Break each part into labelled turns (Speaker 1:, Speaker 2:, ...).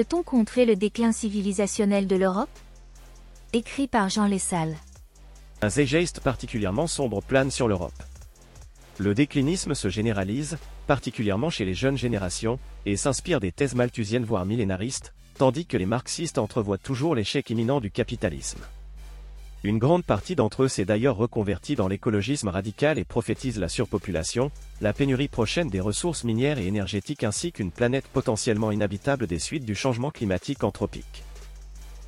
Speaker 1: Peut-on contrer le déclin civilisationnel de l'Europe? Écrit par Jean Lessal.
Speaker 2: Un zeitgeist particulièrement sombre plane sur l'Europe. Le déclinisme se généralise, particulièrement chez les jeunes générations, et s'inspire des thèses malthusiennes voire millénaristes, tandis que les marxistes entrevoient toujours l'échec imminent du capitalisme. Une grande partie d'entre eux s'est d'ailleurs reconvertie dans l'écologisme radical et prophétise la surpopulation, la pénurie prochaine des ressources minières et énergétiques ainsi qu'une planète potentiellement inhabitable des suites du changement climatique anthropique.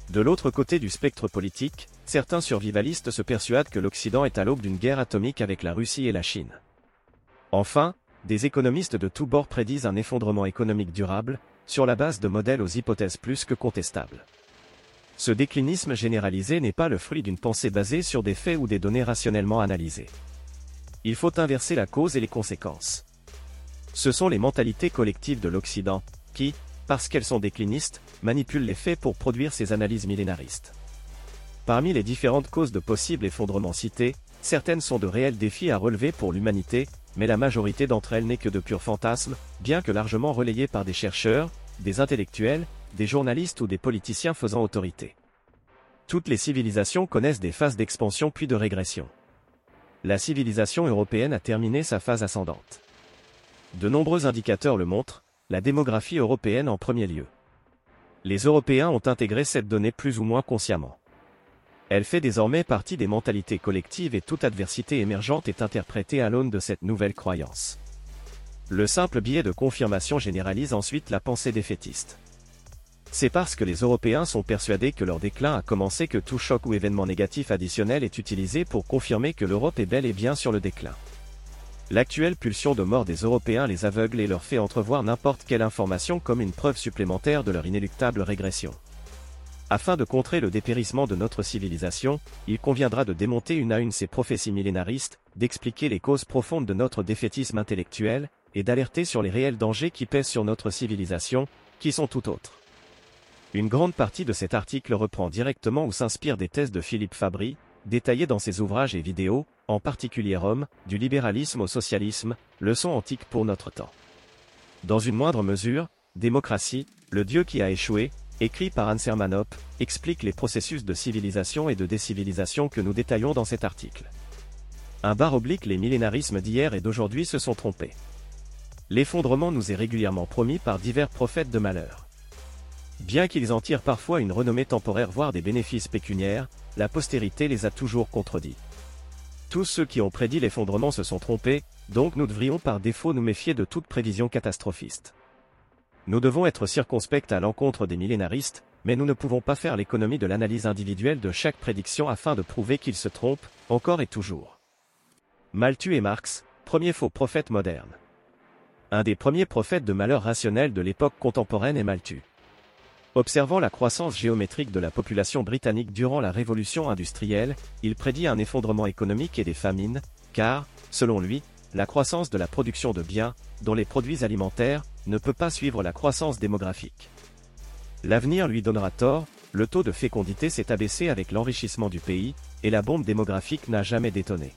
Speaker 2: De l'autre côté du spectre politique, certains survivalistes se persuadent que l'Occident est à l'aube d'une guerre atomique avec la Russie et la Chine. Enfin, des économistes de tous bords prédisent un effondrement économique durable, sur la base de modèles aux hypothèses plus que contestables. Ce déclinisme généralisé n'est pas le fruit d'une pensée basée sur des faits ou des données rationnellement analysées. Il faut inverser la cause et les conséquences. Ce sont les mentalités collectives de l'Occident, qui, parce qu'elles sont déclinistes, manipulent les faits pour produire ces analyses millénaristes. Parmi les différentes causes de possibles effondrements cités, certaines sont de réels défis à relever pour l'humanité, mais la majorité d'entre elles n'est que de purs fantasmes, bien que largement relayés par des chercheurs, des intellectuels, des journalistes ou des politiciens faisant autorité. Toutes les civilisations connaissent des phases d'expansion puis de régression. La civilisation européenne a terminé sa phase ascendante. De nombreux indicateurs le montrent, la démographie européenne en premier lieu. Les Européens ont intégré cette donnée plus ou moins consciemment. Elle fait désormais partie des mentalités collectives et toute adversité émergente est interprétée à l'aune de cette nouvelle croyance. Le simple biais de confirmation généralise ensuite la pensée défaitiste. C'est parce que les Européens sont persuadés que leur déclin a commencé que tout choc ou événement négatif additionnel est utilisé pour confirmer que l'Europe est bel et bien sur le déclin. L'actuelle pulsion de mort des Européens les aveugle et leur fait entrevoir n'importe quelle information comme une preuve supplémentaire de leur inéluctable régression. Afin de contrer le dépérissement de notre civilisation, il conviendra de démonter une à une ces prophéties millénaristes, d'expliquer les causes profondes de notre défaitisme intellectuel, et d'alerter sur les réels dangers qui pèsent sur notre civilisation, qui sont tout autres. Une grande partie de cet article reprend directement ou s'inspire des thèses de Philippe Fabry, détaillées dans ses ouvrages et vidéos, en particulier Rome, du libéralisme au socialisme, leçon antique pour notre temps. Dans une moindre mesure, Démocratie, le Dieu qui a échoué, écrit par Hans Hermann explique les processus de civilisation et de décivilisation que nous détaillons dans cet article. Un bar oblique les millénarismes d'hier et d'aujourd'hui se sont trompés. L'effondrement nous est régulièrement promis par divers prophètes de malheur. Bien qu'ils en tirent parfois une renommée temporaire voire des bénéfices pécuniaires, la postérité les a toujours contredits. Tous ceux qui ont prédit l'effondrement se sont trompés, donc nous devrions par défaut nous méfier de toute prévision catastrophiste. Nous devons être circonspects à l'encontre des millénaristes, mais nous ne pouvons pas faire l'économie de l'analyse individuelle de chaque prédiction afin de prouver qu'ils se trompent, encore et toujours. Malthus et Marx, premier faux prophète moderne. Un des premiers prophètes de malheur rationnel de l'époque contemporaine est Malthus. Observant la croissance géométrique de la population britannique durant la révolution industrielle, il prédit un effondrement économique et des famines, car, selon lui, la croissance de la production de biens, dont les produits alimentaires, ne peut pas suivre la croissance démographique. L'avenir lui donnera tort, le taux de fécondité s'est abaissé avec l'enrichissement du pays, et la bombe démographique n'a jamais détonné.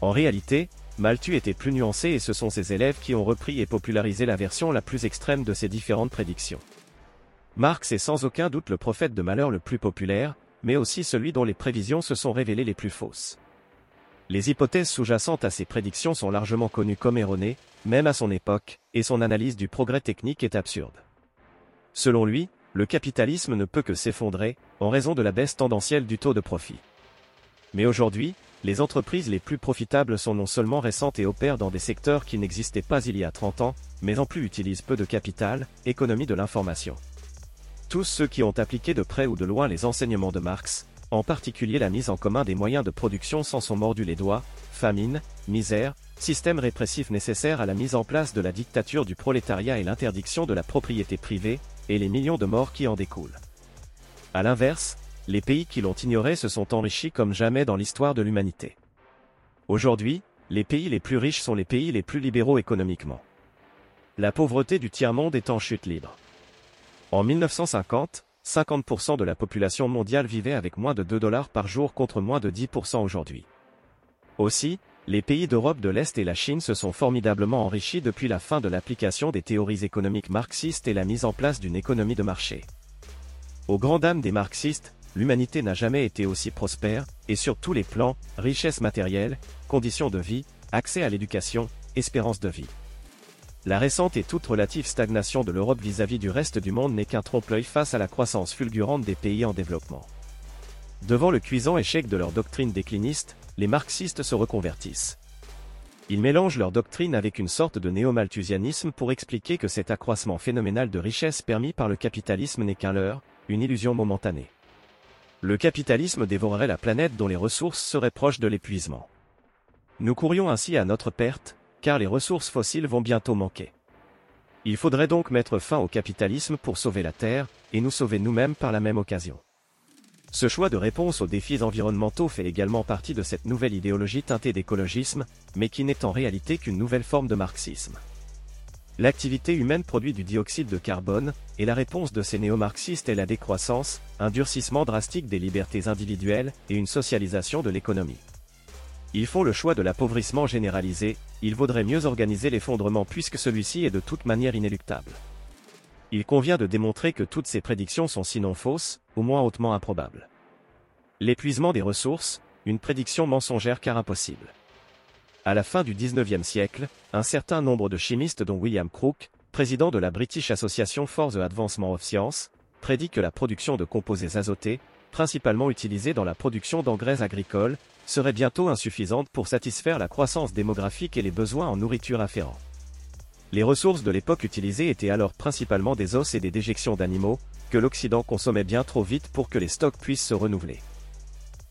Speaker 2: En réalité, Malthus était plus nuancé et ce sont ses élèves qui ont repris et popularisé la version la plus extrême de ces différentes prédictions. Marx est sans aucun doute le prophète de malheur le plus populaire, mais aussi celui dont les prévisions se sont révélées les plus fausses. Les hypothèses sous-jacentes à ces prédictions sont largement connues comme erronées, même à son époque, et son analyse du progrès technique est absurde. Selon lui, le capitalisme ne peut que s'effondrer, en raison de la baisse tendancielle du taux de profit. Mais aujourd'hui, les entreprises les plus profitables sont non seulement récentes et opèrent dans des secteurs qui n'existaient pas il y a 30 ans, mais en plus utilisent peu de capital, économie de l'information. Tous ceux qui ont appliqué de près ou de loin les enseignements de Marx, en particulier la mise en commun des moyens de production s'en sont mordus les doigts, famine, misère, système répressif nécessaire à la mise en place de la dictature du prolétariat et l'interdiction de la propriété privée, et les millions de morts qui en découlent. A l'inverse, les pays qui l'ont ignoré se sont enrichis comme jamais dans l'histoire de l'humanité. Aujourd'hui, les pays les plus riches sont les pays les plus libéraux économiquement. La pauvreté du tiers-monde est en chute libre. En 1950, 50% de la population mondiale vivait avec moins de 2 dollars par jour contre moins de 10% aujourd'hui. Aussi, les pays d'Europe de l'Est et la Chine se sont formidablement enrichis depuis la fin de l'application des théories économiques marxistes et la mise en place d'une économie de marché. Aux grand dames des marxistes, l'humanité n'a jamais été aussi prospère, et sur tous les plans, richesse matérielle, conditions de vie, accès à l'éducation, espérance de vie. La récente et toute relative stagnation de l'Europe vis-à-vis du reste du monde n'est qu'un trompe-l'œil face à la croissance fulgurante des pays en développement. Devant le cuisant échec de leur doctrine décliniste, les marxistes se reconvertissent. Ils mélangent leur doctrine avec une sorte de néo-malthusianisme pour expliquer que cet accroissement phénoménal de richesse permis par le capitalisme n'est qu'un leurre, une illusion momentanée. Le capitalisme dévorerait la planète dont les ressources seraient proches de l'épuisement. Nous courions ainsi à notre perte, car les ressources fossiles vont bientôt manquer. Il faudrait donc mettre fin au capitalisme pour sauver la Terre, et nous sauver nous-mêmes par la même occasion. Ce choix de réponse aux défis environnementaux fait également partie de cette nouvelle idéologie teintée d'écologisme, mais qui n'est en réalité qu'une nouvelle forme de marxisme. L'activité humaine produit du dioxyde de carbone, et la réponse de ces néo-marxistes est la décroissance, un durcissement drastique des libertés individuelles et une socialisation de l'économie. Ils font le choix de l'appauvrissement généralisé, il vaudrait mieux organiser l'effondrement puisque celui-ci est de toute manière inéluctable. Il convient de démontrer que toutes ces prédictions sont sinon fausses, au moins hautement improbables. L'épuisement des ressources, une prédiction mensongère car impossible. À la fin du XIXe siècle, un certain nombre de chimistes dont William Crook, président de la British Association for the Advancement of Science, prédit que la production de composés azotés, principalement utilisés dans la production d'engrais agricoles, serait bientôt insuffisante pour satisfaire la croissance démographique et les besoins en nourriture afférents. Les ressources de l'époque utilisées étaient alors principalement des os et des déjections d'animaux, que l'Occident consommait bien trop vite pour que les stocks puissent se renouveler.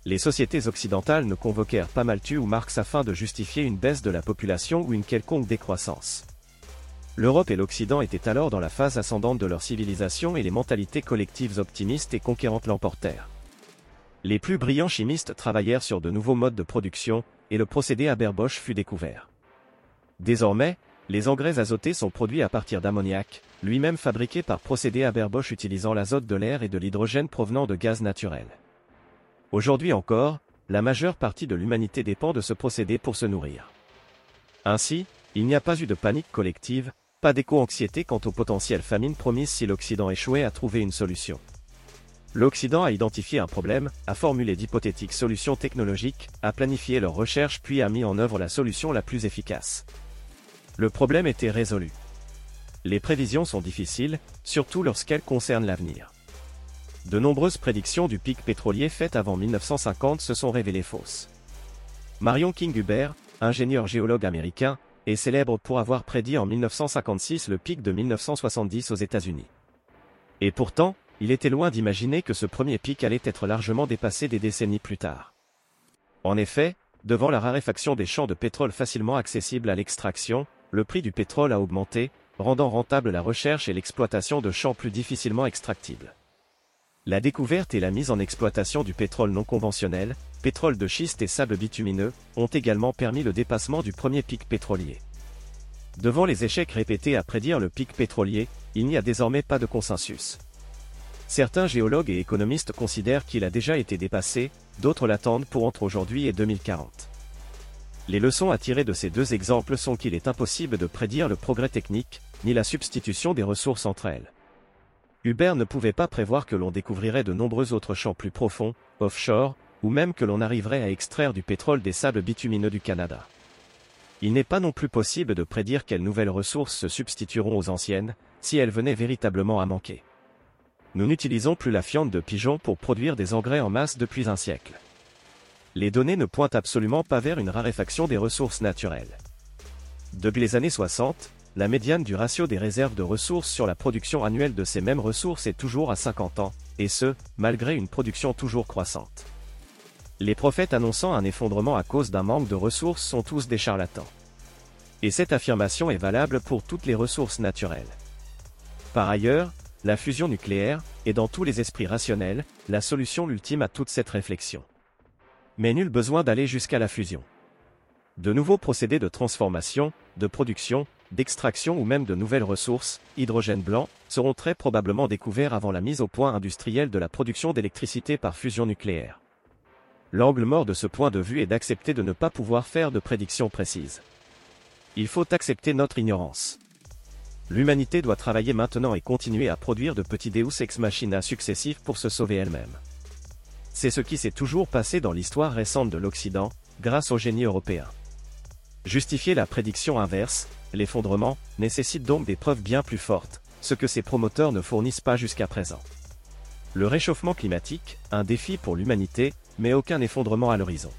Speaker 2: Les sociétés occidentales ne convoquèrent pas Malthus ou Marx afin de justifier une baisse de la population ou une quelconque décroissance. L'Europe et l'Occident étaient alors dans la phase ascendante de leur civilisation et les mentalités collectives optimistes et conquérantes l'emportèrent. Les plus brillants chimistes travaillèrent sur de nouveaux modes de production, et le procédé Haber-Bosch fut découvert. Désormais, les engrais azotés sont produits à partir d'ammoniac, lui-même fabriqué par procédé Haber-Bosch utilisant l'azote de l'air et de l'hydrogène provenant de gaz naturel. Aujourd'hui encore, la majeure partie de l'humanité dépend de ce procédé pour se nourrir. Ainsi, il n'y a pas eu de panique collective, pas d'éco-anxiété quant aux potentielles famines promises si l'Occident échouait à trouver une solution. L'Occident a identifié un problème, a formulé d'hypothétiques solutions technologiques, a planifié leurs recherches puis a mis en œuvre la solution la plus efficace. Le problème était résolu. Les prévisions sont difficiles, surtout lorsqu'elles concernent l'avenir. De nombreuses prédictions du pic pétrolier faites avant 1950 se sont révélées fausses. Marion King Huber, ingénieur géologue américain, est célèbre pour avoir prédit en 1956 le pic de 1970 aux États-Unis. Et pourtant, il était loin d'imaginer que ce premier pic allait être largement dépassé des décennies plus tard. En effet, devant la raréfaction des champs de pétrole facilement accessibles à l'extraction, le prix du pétrole a augmenté, rendant rentable la recherche et l'exploitation de champs plus difficilement extractibles. La découverte et la mise en exploitation du pétrole non conventionnel, pétrole de schiste et sable bitumineux, ont également permis le dépassement du premier pic pétrolier. Devant les échecs répétés à prédire le pic pétrolier, il n'y a désormais pas de consensus. Certains géologues et économistes considèrent qu'il a déjà été dépassé, d'autres l'attendent pour entre aujourd'hui et 2040. Les leçons à tirer de ces deux exemples sont qu'il est impossible de prédire le progrès technique, ni la substitution des ressources entre elles. Hubert ne pouvait pas prévoir que l'on découvrirait de nombreux autres champs plus profonds, offshore, ou même que l'on arriverait à extraire du pétrole des sables bitumineux du Canada. Il n'est pas non plus possible de prédire quelles nouvelles ressources se substitueront aux anciennes, si elles venaient véritablement à manquer. Nous n'utilisons plus la fiente de pigeon pour produire des engrais en masse depuis un siècle les données ne pointent absolument pas vers une raréfaction des ressources naturelles. Depuis les années 60, la médiane du ratio des réserves de ressources sur la production annuelle de ces mêmes ressources est toujours à 50 ans, et ce, malgré une production toujours croissante. Les prophètes annonçant un effondrement à cause d'un manque de ressources sont tous des charlatans. Et cette affirmation est valable pour toutes les ressources naturelles. Par ailleurs, la fusion nucléaire, est dans tous les esprits rationnels, la solution ultime à toute cette réflexion. Mais nul besoin d'aller jusqu'à la fusion. De nouveaux procédés de transformation, de production, d'extraction ou même de nouvelles ressources, hydrogène blanc, seront très probablement découverts avant la mise au point industrielle de la production d'électricité par fusion nucléaire. L'angle mort de ce point de vue est d'accepter de ne pas pouvoir faire de prédictions précises. Il faut accepter notre ignorance. L'humanité doit travailler maintenant et continuer à produire de petits Deus ex machina successifs pour se sauver elle-même. C'est ce qui s'est toujours passé dans l'histoire récente de l'Occident, grâce au génie européen. Justifier la prédiction inverse, l'effondrement, nécessite donc des preuves bien plus fortes, ce que ses promoteurs ne fournissent pas jusqu'à présent. Le réchauffement climatique, un défi pour l'humanité, mais aucun effondrement à l'horizon.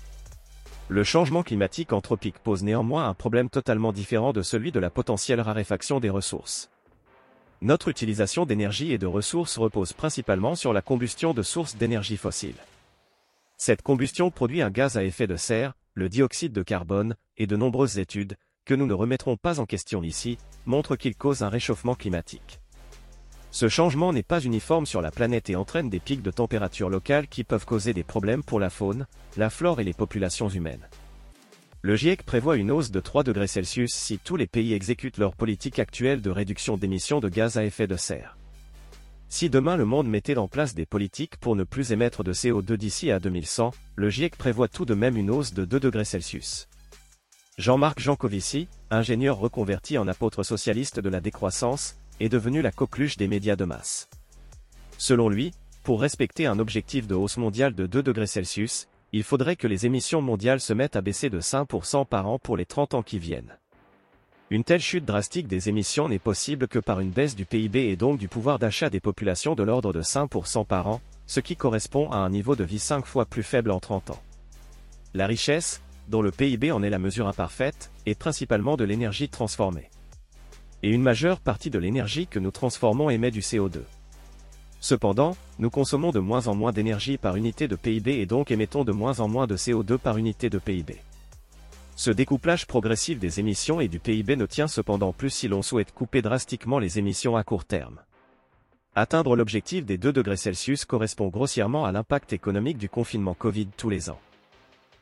Speaker 2: Le changement climatique anthropique pose néanmoins un problème totalement différent de celui de la potentielle raréfaction des ressources. Notre utilisation d'énergie et de ressources repose principalement sur la combustion de sources d'énergie fossiles. Cette combustion produit un gaz à effet de serre, le dioxyde de carbone, et de nombreuses études, que nous ne remettrons pas en question ici, montrent qu'il cause un réchauffement climatique. Ce changement n'est pas uniforme sur la planète et entraîne des pics de température locales qui peuvent causer des problèmes pour la faune, la flore et les populations humaines. Le GIEC prévoit une hausse de 3 degrés Celsius si tous les pays exécutent leur politique actuelle de réduction d'émissions de gaz à effet de serre. Si demain le monde mettait en place des politiques pour ne plus émettre de CO2 d'ici à 2100, le GIEC prévoit tout de même une hausse de 2 degrés Celsius. Jean-Marc Jancovici, ingénieur reconverti en apôtre socialiste de la décroissance, est devenu la coqueluche des médias de masse. Selon lui, pour respecter un objectif de hausse mondiale de 2 degrés Celsius, il faudrait que les émissions mondiales se mettent à baisser de 5% par an pour les 30 ans qui viennent. Une telle chute drastique des émissions n'est possible que par une baisse du PIB et donc du pouvoir d'achat des populations de l'ordre de 5% par an, ce qui correspond à un niveau de vie 5 fois plus faible en 30 ans. La richesse, dont le PIB en est la mesure imparfaite, est principalement de l'énergie transformée et une majeure partie de l'énergie que nous transformons émet du CO2. Cependant, nous consommons de moins en moins d'énergie par unité de PIB et donc émettons de moins en moins de CO2 par unité de PIB. Ce découplage progressif des émissions et du PIB ne tient cependant plus si l'on souhaite couper drastiquement les émissions à court terme. Atteindre l'objectif des 2 degrés Celsius correspond grossièrement à l'impact économique du confinement Covid tous les ans.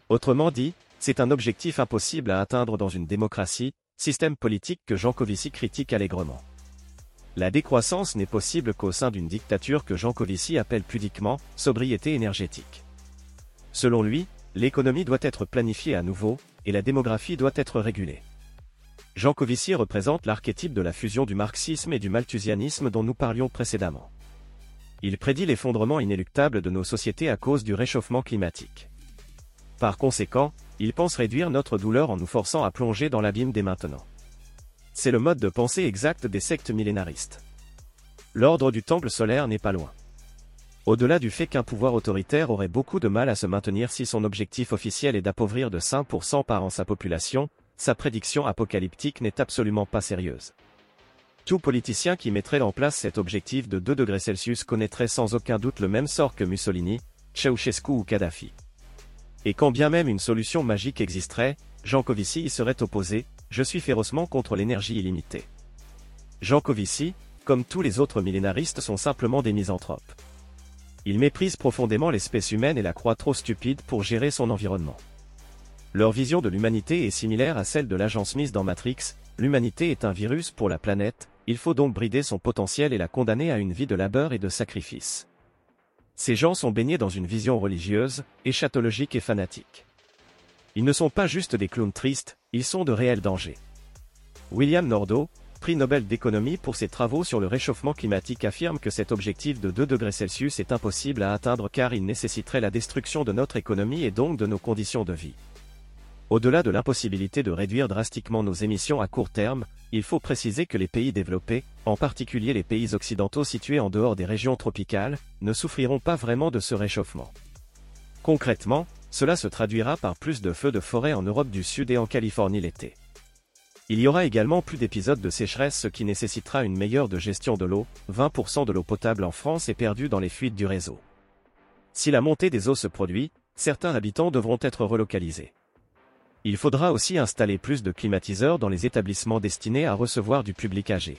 Speaker 2: Autrement dit, c'est un objectif impossible à atteindre dans une démocratie, système politique que Jean Covici critique allègrement. La décroissance n'est possible qu'au sein d'une dictature que Jean Covici appelle pudiquement sobriété énergétique. Selon lui, l'économie doit être planifiée à nouveau, et la démographie doit être régulée. Jean Covici représente l'archétype de la fusion du marxisme et du malthusianisme dont nous parlions précédemment. Il prédit l'effondrement inéluctable de nos sociétés à cause du réchauffement climatique. Par conséquent, il pense réduire notre douleur en nous forçant à plonger dans l'abîme dès maintenant. C'est le mode de pensée exact des sectes millénaristes. L'ordre du temple solaire n'est pas loin. Au-delà du fait qu'un pouvoir autoritaire aurait beaucoup de mal à se maintenir si son objectif officiel est d'appauvrir de 5% par an sa population, sa prédiction apocalyptique n'est absolument pas sérieuse. Tout politicien qui mettrait en place cet objectif de 2 degrés Celsius connaîtrait sans aucun doute le même sort que Mussolini, Ceausescu ou Kadhafi. Et quand bien même une solution magique existerait, Jean Covici y serait opposé, je suis férocement contre l'énergie illimitée. Jean Covici, comme tous les autres millénaristes sont simplement des misanthropes. Ils méprisent profondément l'espèce humaine et la croient trop stupide pour gérer son environnement. Leur vision de l'humanité est similaire à celle de l'agent Smith dans Matrix, l'humanité est un virus pour la planète, il faut donc brider son potentiel et la condamner à une vie de labeur et de sacrifice. Ces gens sont baignés dans une vision religieuse, échatologique et fanatique. Ils ne sont pas juste des clowns tristes, ils sont de réels dangers. William Nordau, prix Nobel d'économie pour ses travaux sur le réchauffement climatique affirme que cet objectif de 2 degrés Celsius est impossible à atteindre car il nécessiterait la destruction de notre économie et donc de nos conditions de vie. Au-delà de l'impossibilité de réduire drastiquement nos émissions à court terme, il faut préciser que les pays développés, en particulier les pays occidentaux situés en dehors des régions tropicales, ne souffriront pas vraiment de ce réchauffement. Concrètement, cela se traduira par plus de feux de forêt en Europe du Sud et en Californie l'été. Il y aura également plus d'épisodes de sécheresse ce qui nécessitera une meilleure gestion de l'eau, 20% de l'eau potable en France est perdue dans les fuites du réseau. Si la montée des eaux se produit, certains habitants devront être relocalisés. Il faudra aussi installer plus de climatiseurs dans les établissements destinés à recevoir du public âgé.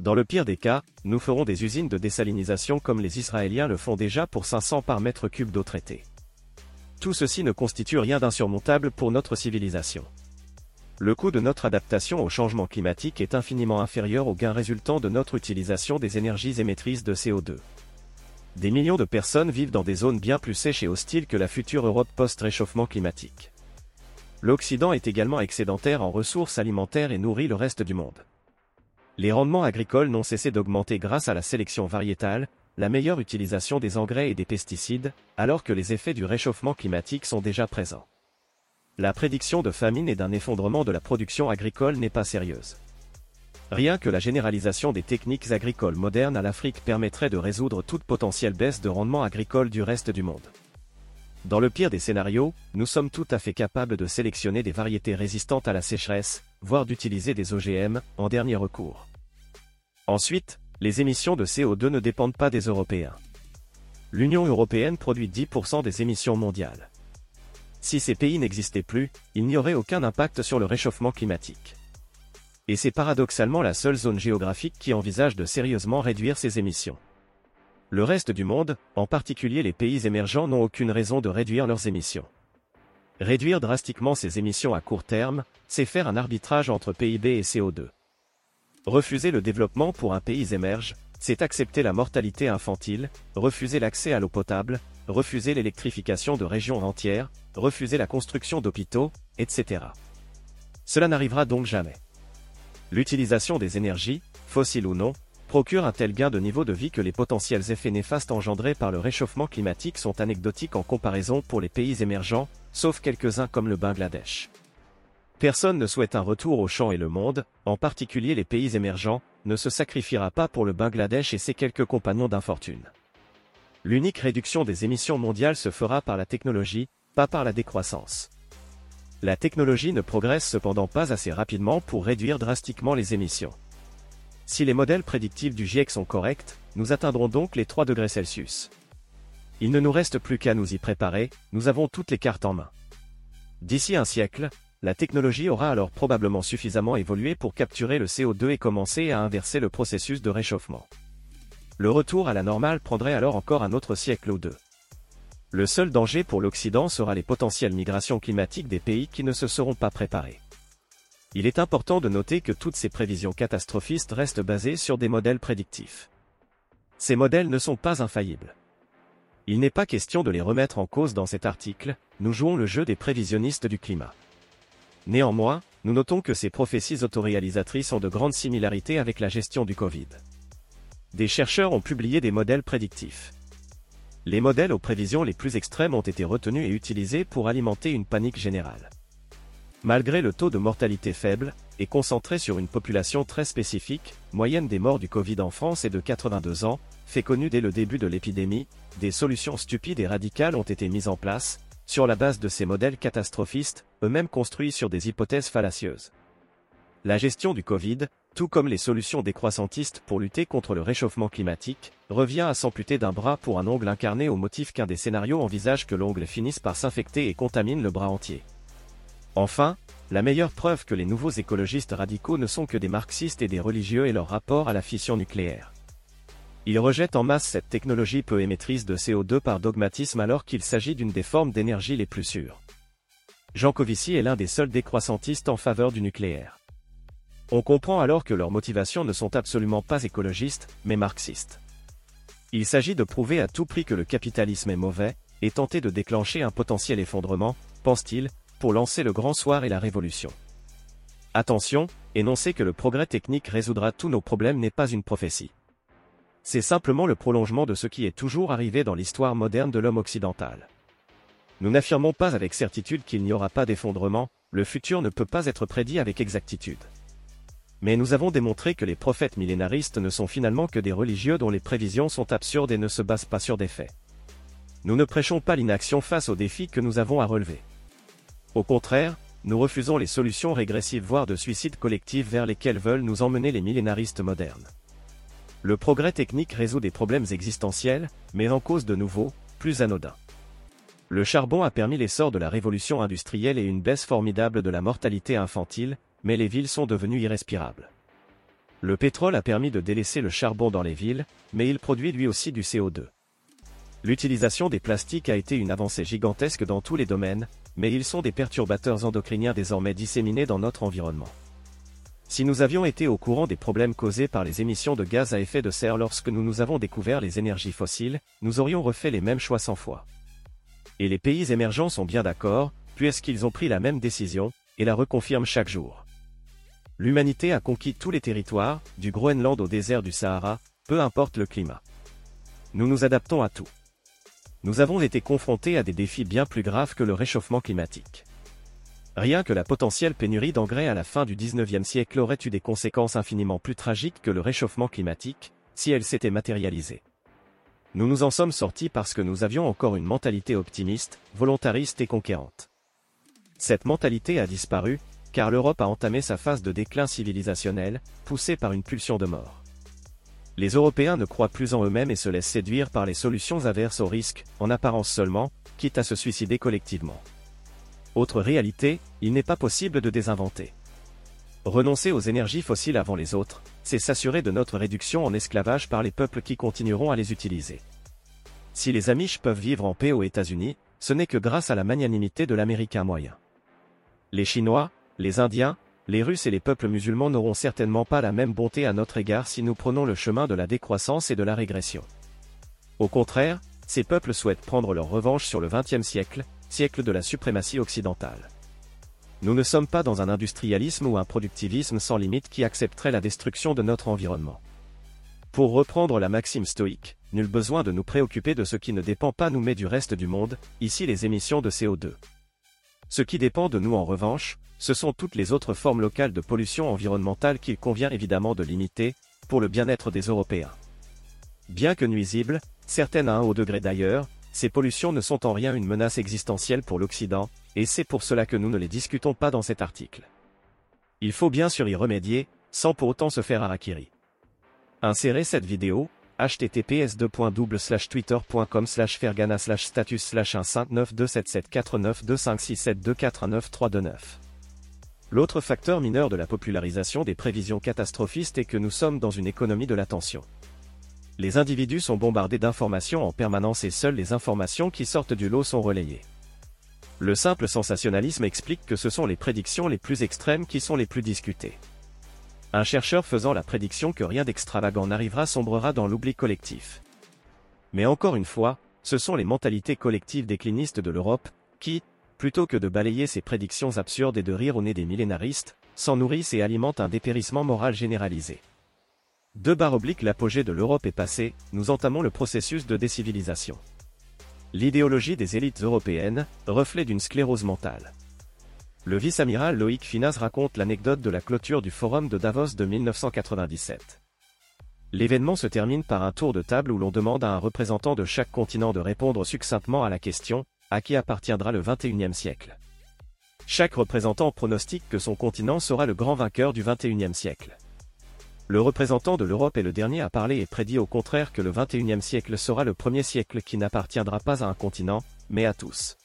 Speaker 2: Dans le pire des cas, nous ferons des usines de désalinisation comme les Israéliens le font déjà pour 500 par mètre cube d'eau traitée. Tout ceci ne constitue rien d'insurmontable pour notre civilisation. Le coût de notre adaptation au changement climatique est infiniment inférieur au gain résultant de notre utilisation des énergies émettrices de CO2. Des millions de personnes vivent dans des zones bien plus sèches et hostiles que la future Europe post-réchauffement climatique. L'Occident est également excédentaire en ressources alimentaires et nourrit le reste du monde. Les rendements agricoles n'ont cessé d'augmenter grâce à la sélection variétale, la meilleure utilisation des engrais et des pesticides, alors que les effets du réchauffement climatique sont déjà présents. La prédiction de famine et d'un effondrement de la production agricole n'est pas sérieuse. Rien que la généralisation des techniques agricoles modernes à l'Afrique permettrait de résoudre toute potentielle baisse de rendement agricole du reste du monde. Dans le pire des scénarios, nous sommes tout à fait capables de sélectionner des variétés résistantes à la sécheresse, voire d'utiliser des OGM, en dernier recours. Ensuite, les émissions de CO2 ne dépendent pas des Européens. L'Union européenne produit 10% des émissions mondiales. Si ces pays n'existaient plus, il n'y aurait aucun impact sur le réchauffement climatique. Et c'est paradoxalement la seule zone géographique qui envisage de sérieusement réduire ses émissions. Le reste du monde, en particulier les pays émergents, n'ont aucune raison de réduire leurs émissions. Réduire drastiquement ses émissions à court terme, c'est faire un arbitrage entre PIB et CO2. Refuser le développement pour un pays émerge, c'est accepter la mortalité infantile, refuser l'accès à l'eau potable, refuser l'électrification de régions entières, refuser la construction d'hôpitaux, etc. Cela n'arrivera donc jamais. L'utilisation des énergies, fossiles ou non, procure un tel gain de niveau de vie que les potentiels effets néfastes engendrés par le réchauffement climatique sont anecdotiques en comparaison pour les pays émergents, sauf quelques-uns comme le Bangladesh. Personne ne souhaite un retour au champ et le monde, en particulier les pays émergents, ne se sacrifiera pas pour le Bangladesh et ses quelques compagnons d'infortune. L'unique réduction des émissions mondiales se fera par la technologie, pas par la décroissance. La technologie ne progresse cependant pas assez rapidement pour réduire drastiquement les émissions. Si les modèles prédictifs du GIEC sont corrects, nous atteindrons donc les 3 degrés Celsius. Il ne nous reste plus qu'à nous y préparer, nous avons toutes les cartes en main. D'ici un siècle, la technologie aura alors probablement suffisamment évolué pour capturer le CO2 et commencer à inverser le processus de réchauffement. Le retour à la normale prendrait alors encore un autre siècle ou deux. Le seul danger pour l'Occident sera les potentielles migrations climatiques des pays qui ne se seront pas préparés. Il est important de noter que toutes ces prévisions catastrophistes restent basées sur des modèles prédictifs. Ces modèles ne sont pas infaillibles. Il n'est pas question de les remettre en cause dans cet article, nous jouons le jeu des prévisionnistes du climat. Néanmoins, nous notons que ces prophéties autoréalisatrices ont de grandes similarités avec la gestion du Covid. Des chercheurs ont publié des modèles prédictifs. Les modèles aux prévisions les plus extrêmes ont été retenus et utilisés pour alimenter une panique générale malgré le taux de mortalité faible, et concentré sur une population très spécifique, moyenne des morts du Covid en France est de 82 ans, fait connu dès le début de l'épidémie, des solutions stupides et radicales ont été mises en place, sur la base de ces modèles catastrophistes, eux-mêmes construits sur des hypothèses fallacieuses. La gestion du Covid, tout comme les solutions décroissantistes pour lutter contre le réchauffement climatique, revient à s'amputer d'un bras pour un ongle incarné au motif qu'un des scénarios envisage que l'ongle finisse par s'infecter et contamine le bras entier. Enfin, la meilleure preuve que les nouveaux écologistes radicaux ne sont que des marxistes et des religieux et leur rapport à la fission nucléaire. Ils rejettent en masse cette technologie peu émettrice de CO2 par dogmatisme alors qu'il s'agit d'une des formes d'énergie les plus sûres. Jean Covici est l'un des seuls décroissantistes en faveur du nucléaire. On comprend alors que leurs motivations ne sont absolument pas écologistes, mais marxistes. Il s'agit de prouver à tout prix que le capitalisme est mauvais, et tenter de déclencher un potentiel effondrement, pense-t-il, pour lancer le grand soir et la révolution. Attention, énoncer que le progrès technique résoudra tous nos problèmes n'est pas une prophétie. C'est simplement le prolongement de ce qui est toujours arrivé dans l'histoire moderne de l'homme occidental. Nous n'affirmons pas avec certitude qu'il n'y aura pas d'effondrement, le futur ne peut pas être prédit avec exactitude. Mais nous avons démontré que les prophètes millénaristes ne sont finalement que des religieux dont les prévisions sont absurdes et ne se basent pas sur des faits. Nous ne prêchons pas l'inaction face aux défis que nous avons à relever. Au contraire, nous refusons les solutions régressives voire de suicide collectif vers lesquelles veulent nous emmener les millénaristes modernes. Le progrès technique résout des problèmes existentiels, mais en cause de nouveaux, plus anodins. Le charbon a permis l'essor de la révolution industrielle et une baisse formidable de la mortalité infantile, mais les villes sont devenues irrespirables. Le pétrole a permis de délaisser le charbon dans les villes, mais il produit lui aussi du CO2. L'utilisation des plastiques a été une avancée gigantesque dans tous les domaines, mais ils sont des perturbateurs endocriniens désormais disséminés dans notre environnement. Si nous avions été au courant des problèmes causés par les émissions de gaz à effet de serre lorsque nous nous avons découvert les énergies fossiles, nous aurions refait les mêmes choix 100 fois. Et les pays émergents sont bien d'accord, puisqu'ils ont pris la même décision, et la reconfirment chaque jour. L'humanité a conquis tous les territoires, du Groenland au désert du Sahara, peu importe le climat. Nous nous adaptons à tout. Nous avons été confrontés à des défis bien plus graves que le réchauffement climatique. Rien que la potentielle pénurie d'engrais à la fin du 19e siècle aurait eu des conséquences infiniment plus tragiques que le réchauffement climatique, si elle s'était matérialisée. Nous nous en sommes sortis parce que nous avions encore une mentalité optimiste, volontariste et conquérante. Cette mentalité a disparu, car l'Europe a entamé sa phase de déclin civilisationnel, poussée par une pulsion de mort. Les Européens ne croient plus en eux-mêmes et se laissent séduire par les solutions averses au risque, en apparence seulement, quitte à se suicider collectivement. Autre réalité, il n'est pas possible de désinventer. Renoncer aux énergies fossiles avant les autres, c'est s'assurer de notre réduction en esclavage par les peuples qui continueront à les utiliser. Si les Amish peuvent vivre en paix aux États-Unis, ce n'est que grâce à la magnanimité de l'Américain moyen. Les Chinois, les Indiens, les Russes et les peuples musulmans n'auront certainement pas la même bonté à notre égard si nous prenons le chemin de la décroissance et de la régression. Au contraire, ces peuples souhaitent prendre leur revanche sur le XXe siècle, siècle de la suprématie occidentale. Nous ne sommes pas dans un industrialisme ou un productivisme sans limite qui accepterait la destruction de notre environnement. Pour reprendre la maxime stoïque, nul besoin de nous préoccuper de ce qui ne dépend pas nous mais du reste du monde, ici les émissions de CO2. Ce qui dépend de nous en revanche, ce sont toutes les autres formes locales de pollution environnementale qu'il convient évidemment de limiter, pour le bien-être des Européens. Bien que nuisibles, certaines à un haut degré d'ailleurs, ces pollutions ne sont en rien une menace existentielle pour l'Occident, et c'est pour cela que nous ne les discutons pas dans cet article. Il faut bien sûr y remédier, sans pour autant se faire harakiri. Insérez cette vidéo, https twitter.com fergana status slash 1592774925672419329. L'autre facteur mineur de la popularisation des prévisions catastrophistes est que nous sommes dans une économie de l'attention les individus sont bombardés d'informations en permanence et seules les informations qui sortent du lot sont relayées. Le simple sensationnalisme explique que ce sont les prédictions les plus extrêmes qui sont les plus discutées. Un chercheur faisant la prédiction que rien d'extravagant n'arrivera sombrera dans l'oubli collectif. Mais encore une fois, ce sont les mentalités collectives déclinistes de l'Europe, qui, plutôt que de balayer ces prédictions absurdes et de rire au nez des millénaristes, s'en nourrissent et alimentent un dépérissement moral généralisé. Deux barres obliques l'apogée de l'Europe est passée, nous entamons le processus de décivilisation. L'idéologie des élites européennes, reflet d'une sclérose mentale. Le vice-amiral Loïc Finas raconte l'anecdote de la clôture du Forum de Davos de 1997. L'événement se termine par un tour de table où l'on demande à un représentant de chaque continent de répondre succinctement à la question à qui appartiendra le 21e siècle? Chaque représentant pronostique que son continent sera le grand vainqueur du 21e siècle. Le représentant de l'Europe est le dernier à parler et prédit au contraire que le XXIe siècle sera le premier siècle qui n'appartiendra pas à un continent, mais à tous.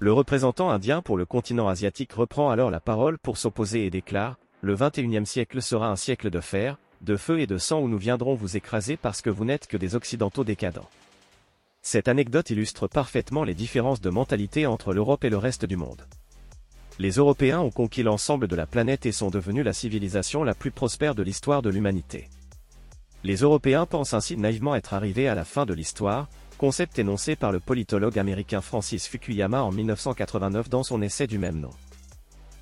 Speaker 2: Le représentant indien pour le continent asiatique reprend alors la parole pour s'opposer et déclare, le XXIe siècle sera un siècle de fer, de feu et de sang où nous viendrons vous écraser parce que vous n'êtes que des occidentaux décadents. Cette anecdote illustre parfaitement les différences de mentalité entre l'Europe et le reste du monde les Européens ont conquis l'ensemble de la planète et sont devenus la civilisation la plus prospère de l'histoire de l'humanité. Les Européens pensent ainsi naïvement être arrivés à la fin de l'histoire, concept énoncé par le politologue américain Francis Fukuyama en 1989 dans son essai du même nom.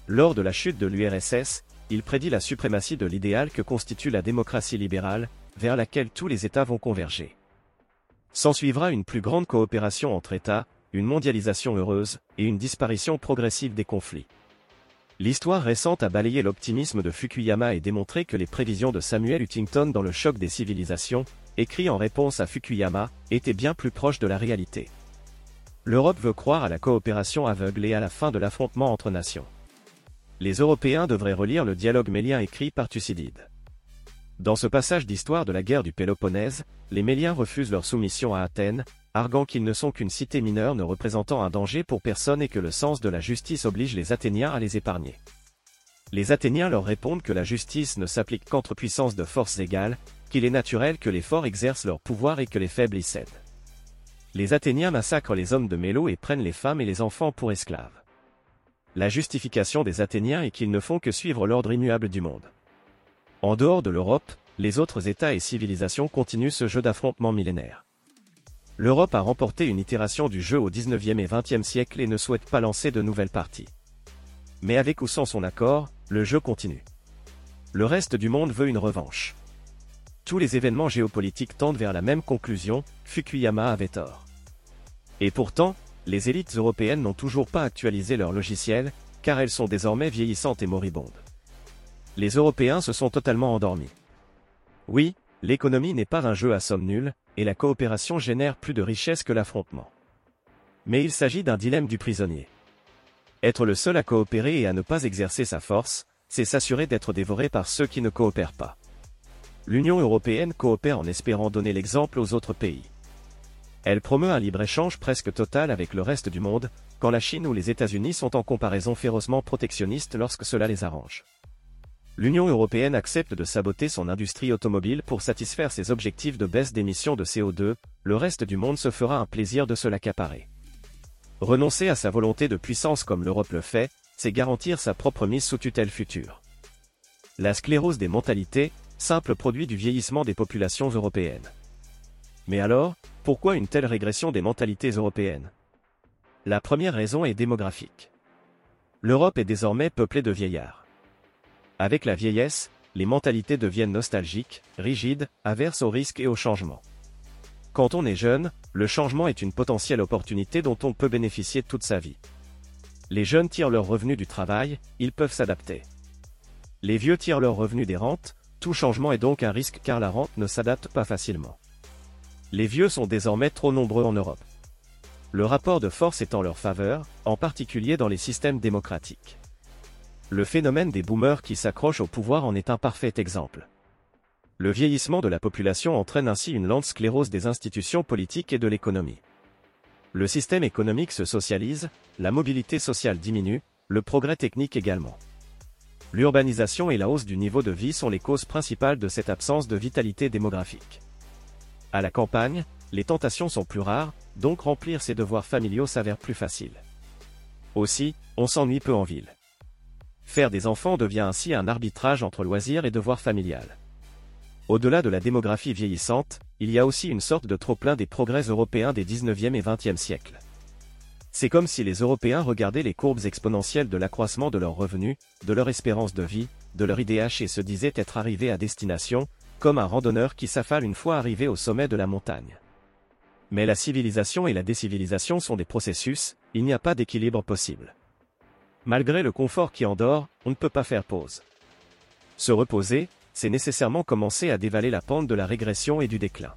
Speaker 2: Lors de la chute de l'URSS, il prédit la suprématie de l'idéal que constitue la démocratie libérale, vers laquelle tous les États vont converger. S'ensuivra une plus grande coopération entre États, une mondialisation heureuse, et une disparition progressive des conflits. L'histoire récente a balayé l'optimisme de Fukuyama et démontré que les prévisions de Samuel Huntington dans le choc des civilisations, écrit en réponse à Fukuyama, étaient bien plus proches de la réalité. L'Europe veut croire à la coopération aveugle et à la fin de l'affrontement entre nations. Les Européens devraient relire le dialogue mélien écrit par Thucydide. Dans ce passage d'histoire de la guerre du Péloponnèse, les Méliens refusent leur soumission à Athènes, arguant qu'ils ne sont qu'une cité mineure ne représentant un danger pour personne et que le sens de la justice oblige les Athéniens à les épargner. Les Athéniens leur répondent que la justice ne s'applique qu'entre puissances de forces égales, qu'il est naturel que les forts exercent leur pouvoir et que les faibles y cèdent. Les Athéniens massacrent les hommes de Mélo et prennent les femmes et les enfants pour esclaves. la justification des Athéniens est qu'ils ne font que suivre l'ordre immuable du monde. En dehors de l'Europe, les autres États et civilisations continuent ce jeu d'affrontement millénaire. L'Europe a remporté une itération du jeu au 19e et 20e siècle et ne souhaite pas lancer de nouvelles parties. Mais avec ou sans son accord, le jeu continue. Le reste du monde veut une revanche. Tous les événements géopolitiques tendent vers la même conclusion, Fukuyama avait tort. Et pourtant, les élites européennes n'ont toujours pas actualisé leur logiciel, car elles sont désormais vieillissantes et moribondes. Les Européens se sont totalement endormis. Oui, l'économie n'est pas un jeu à somme nulle, et la coopération génère plus de richesse que l'affrontement. Mais il s'agit d'un dilemme du prisonnier. Être le seul à coopérer et à ne pas exercer sa force, c'est s'assurer d'être dévoré par ceux qui ne coopèrent pas. L'Union européenne coopère en espérant donner l'exemple aux autres pays. Elle promeut un libre-échange presque total avec le reste du monde, quand la Chine ou les États-Unis sont en comparaison férocement protectionnistes lorsque cela les arrange. L'Union européenne accepte de saboter son industrie automobile pour satisfaire ses objectifs de baisse d'émissions de CO2, le reste du monde se fera un plaisir de se l'accaparer. Renoncer à sa volonté de puissance comme l'Europe le fait, c'est garantir sa propre mise sous tutelle future. La sclérose des mentalités, simple produit du vieillissement des populations européennes. Mais alors, pourquoi une telle régression des mentalités européennes? La première raison est démographique. L'Europe est désormais peuplée de vieillards. Avec la vieillesse, les mentalités deviennent nostalgiques, rigides, averses au risque et au changement. Quand on est jeune, le changement est une potentielle opportunité dont on peut bénéficier toute sa vie. Les jeunes tirent leurs revenus du travail, ils peuvent s'adapter. Les vieux tirent leurs revenus des rentes, tout changement est donc un risque car la rente ne s'adapte pas facilement. Les vieux sont désormais trop nombreux en Europe. Le rapport de force est en leur faveur, en particulier dans les systèmes démocratiques. Le phénomène des boomers qui s'accrochent au pouvoir en est un parfait exemple. Le vieillissement de la population entraîne ainsi une lente sclérose des institutions politiques et de l'économie. Le système économique se socialise, la mobilité sociale diminue, le progrès technique également. L'urbanisation et la hausse du niveau de vie sont les causes principales de cette absence de vitalité démographique. À la campagne, les tentations sont plus rares, donc remplir ses devoirs familiaux s'avère plus facile. Aussi, on s'ennuie peu en ville. Faire des enfants devient ainsi un arbitrage entre loisirs et devoirs familial. Au-delà de la démographie vieillissante, il y a aussi une sorte de trop-plein des progrès européens des 19e et 20e siècles. C'est comme si les Européens regardaient les courbes exponentielles de l'accroissement de leurs revenus, de leur espérance de vie, de leur IDH et se disaient être arrivés à destination, comme un randonneur qui s'affale une fois arrivé au sommet de la montagne. Mais la civilisation et la décivilisation sont des processus, il n'y a pas d'équilibre possible. Malgré le confort qui endort, on ne peut pas faire pause. Se reposer, c'est nécessairement commencer à dévaler la pente de la régression et du déclin.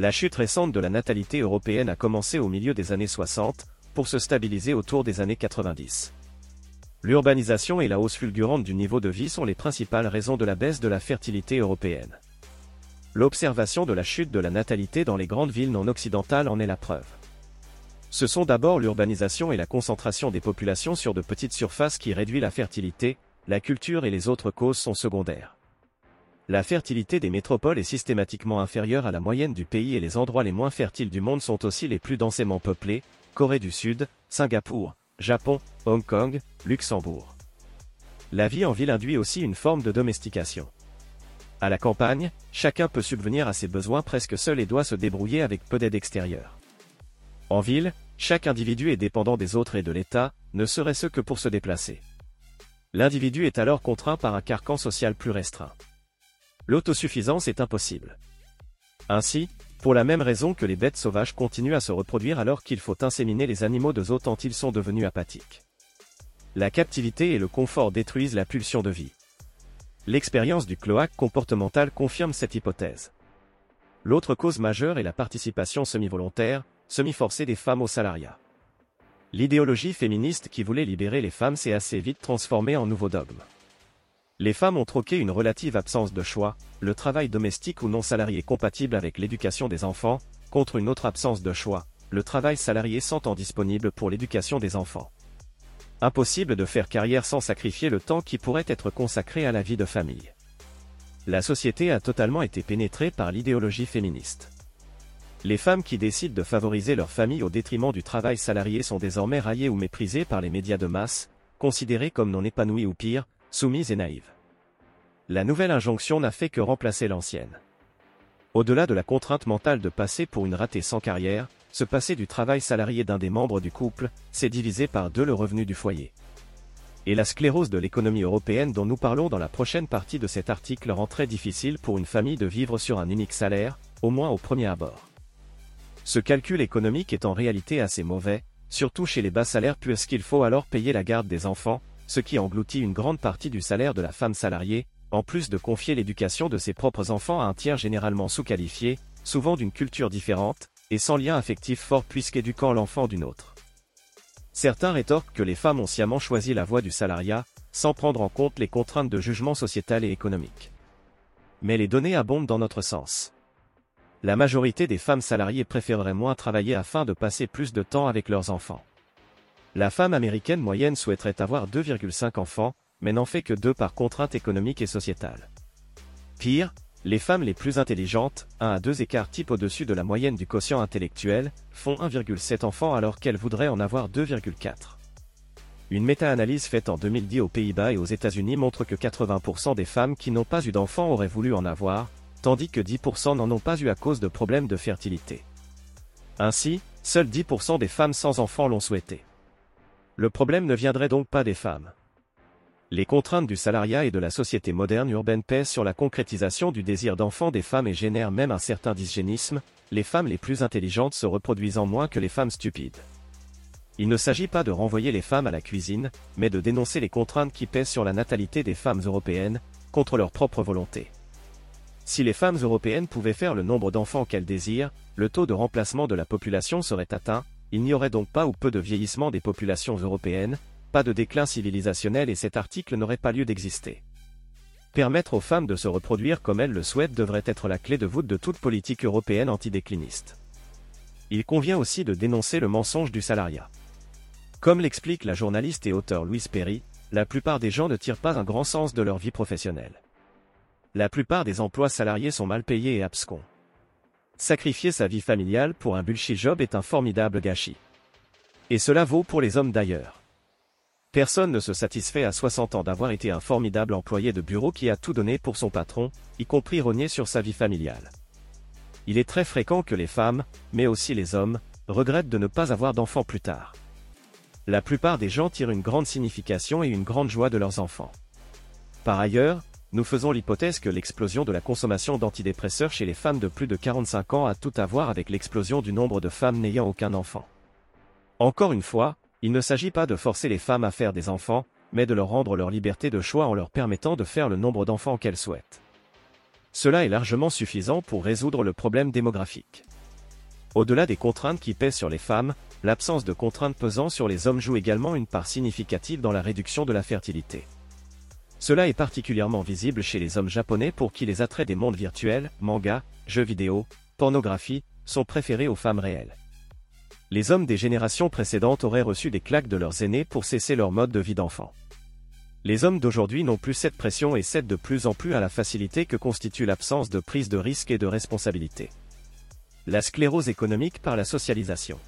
Speaker 2: La chute récente de la natalité européenne a commencé au milieu des années 60, pour se stabiliser autour des années 90. L'urbanisation et la hausse fulgurante du niveau de vie sont les principales raisons de la baisse de la fertilité européenne. L'observation de la chute de la natalité dans les grandes villes non occidentales en est la preuve. Ce sont d'abord l'urbanisation et la concentration des populations sur de petites surfaces qui réduit la fertilité, la culture et les autres causes sont secondaires. La fertilité des métropoles est systématiquement inférieure à la moyenne du pays et les endroits les moins fertiles du monde sont aussi les plus densément peuplés, Corée du Sud, Singapour, Japon, Hong Kong, Luxembourg. La vie en ville induit aussi une forme de domestication. À la campagne, chacun peut subvenir à ses besoins presque seul et doit se débrouiller avec peu d'aide extérieure. En ville, chaque individu est dépendant des autres et de l'État, ne serait-ce que pour se déplacer. L'individu est alors contraint par un carcan social plus restreint. L'autosuffisance est impossible. Ainsi, pour la même raison que les bêtes sauvages continuent à se reproduire alors qu'il faut inséminer les animaux de zoo tant ils sont devenus apathiques. La captivité et le confort détruisent la pulsion de vie. L'expérience du cloaque comportemental confirme cette hypothèse. L'autre cause majeure est la participation semi-volontaire, semi-forcée des femmes au salariat. L'idéologie féministe qui voulait libérer les femmes s'est assez vite transformée en nouveau dogme. Les femmes ont troqué une relative absence de choix, le travail domestique ou non salarié compatible avec l'éducation des enfants, contre une autre absence de choix, le travail salarié sans temps disponible pour l'éducation des enfants. Impossible de faire carrière sans sacrifier le temps qui pourrait être consacré à la vie de famille. La société a totalement été pénétrée par l'idéologie féministe. Les femmes qui décident de favoriser leur famille au détriment du travail salarié sont désormais raillées ou méprisées par les médias de masse, considérées comme non épanouies ou pire, soumises et naïves. La nouvelle injonction n'a fait que remplacer l'ancienne. Au-delà de la contrainte mentale de passer pour une ratée sans carrière, se passer du travail salarié d'un des membres du couple, c'est diviser par deux le revenu du foyer. Et la sclérose de l'économie européenne dont nous parlons dans la prochaine partie de cet article rend très difficile pour une famille de vivre sur un unique salaire, au moins au premier abord. Ce calcul économique est en réalité assez mauvais, surtout chez les bas salaires puisqu'il faut alors payer la garde des enfants, ce qui engloutit une grande partie du salaire de la femme salariée, en plus de confier l'éducation de ses propres enfants à un tiers généralement sous-qualifié, souvent d'une culture différente, et sans lien affectif fort puisqu'éduquant l'enfant d'une autre. Certains rétorquent que les femmes ont sciemment choisi la voie du salariat, sans prendre en compte les contraintes de jugement sociétal et économique. Mais les données abondent dans notre sens. La majorité des femmes salariées préféreraient moins travailler afin de passer plus de temps avec leurs enfants. La femme américaine moyenne souhaiterait avoir 2,5 enfants, mais n'en fait que deux par contrainte économique et sociétale. Pire, les femmes les plus intelligentes, 1 à 2 écarts type au-dessus de la moyenne du quotient intellectuel, font 1,7 enfants alors qu'elles voudraient en avoir 2,4. Une méta-analyse faite en 2010 aux Pays-Bas et aux États-Unis montre que 80% des femmes qui n'ont pas eu d'enfants auraient voulu en avoir, tandis que 10% n'en ont pas eu à cause de problèmes de fertilité. Ainsi, seuls 10% des femmes sans enfants l'ont souhaité. Le problème ne viendrait donc pas des femmes. Les contraintes du salariat et de la société moderne urbaine pèsent sur la concrétisation du désir d'enfant des femmes et génèrent même un certain dysgénisme, les femmes les plus intelligentes se reproduisant moins que les femmes stupides. Il ne s'agit pas de renvoyer les femmes à la cuisine, mais de dénoncer les contraintes qui pèsent sur la natalité des femmes européennes, contre leur propre volonté. Si les femmes européennes pouvaient faire le nombre d'enfants qu'elles désirent, le taux de remplacement de la population serait atteint, il n'y aurait donc pas ou peu de vieillissement des populations européennes, pas de déclin civilisationnel et cet article n'aurait pas lieu d'exister. Permettre aux femmes de se reproduire comme elles le souhaitent devrait être la clé de voûte de toute politique européenne antidécliniste. Il convient aussi de dénoncer le mensonge du salariat. Comme l'explique la journaliste et auteur Louise Perry, la plupart des gens ne tirent pas un grand sens de leur vie professionnelle. La plupart des emplois salariés sont mal payés et abscons. Sacrifier sa vie familiale pour un bullshit job est un formidable gâchis. Et cela vaut pour les hommes d'ailleurs. Personne ne se satisfait à 60 ans d'avoir été un formidable employé de bureau qui a tout donné pour son patron, y compris rogner sur sa vie familiale. Il est très fréquent que les femmes, mais aussi les hommes, regrettent de ne pas avoir d'enfants plus tard. La plupart des gens tirent une grande signification et une grande joie de leurs enfants. Par ailleurs, nous faisons l'hypothèse que l'explosion de la consommation d'antidépresseurs chez les femmes de plus de 45 ans a tout à voir avec l'explosion du nombre de femmes n'ayant aucun enfant. Encore une fois, il ne s'agit pas de forcer les femmes à faire des enfants, mais de leur rendre leur liberté de choix en leur permettant de faire le nombre d'enfants qu'elles souhaitent. Cela est largement suffisant pour résoudre le problème démographique. Au-delà des contraintes qui pèsent sur les femmes, l'absence de contraintes pesant sur les hommes joue également une part significative dans la réduction de la fertilité. Cela est particulièrement visible chez les hommes japonais pour qui les attraits des mondes virtuels, manga, jeux vidéo, pornographie, sont préférés aux femmes réelles les hommes des générations précédentes auraient reçu des claques de leurs aînés pour cesser leur mode de vie d'enfant. Les hommes d'aujourd'hui n'ont plus cette pression et cèdent de plus en plus à la facilité que constitue l'absence de prise de risque et de responsabilité. La sclérose économique par la socialisation.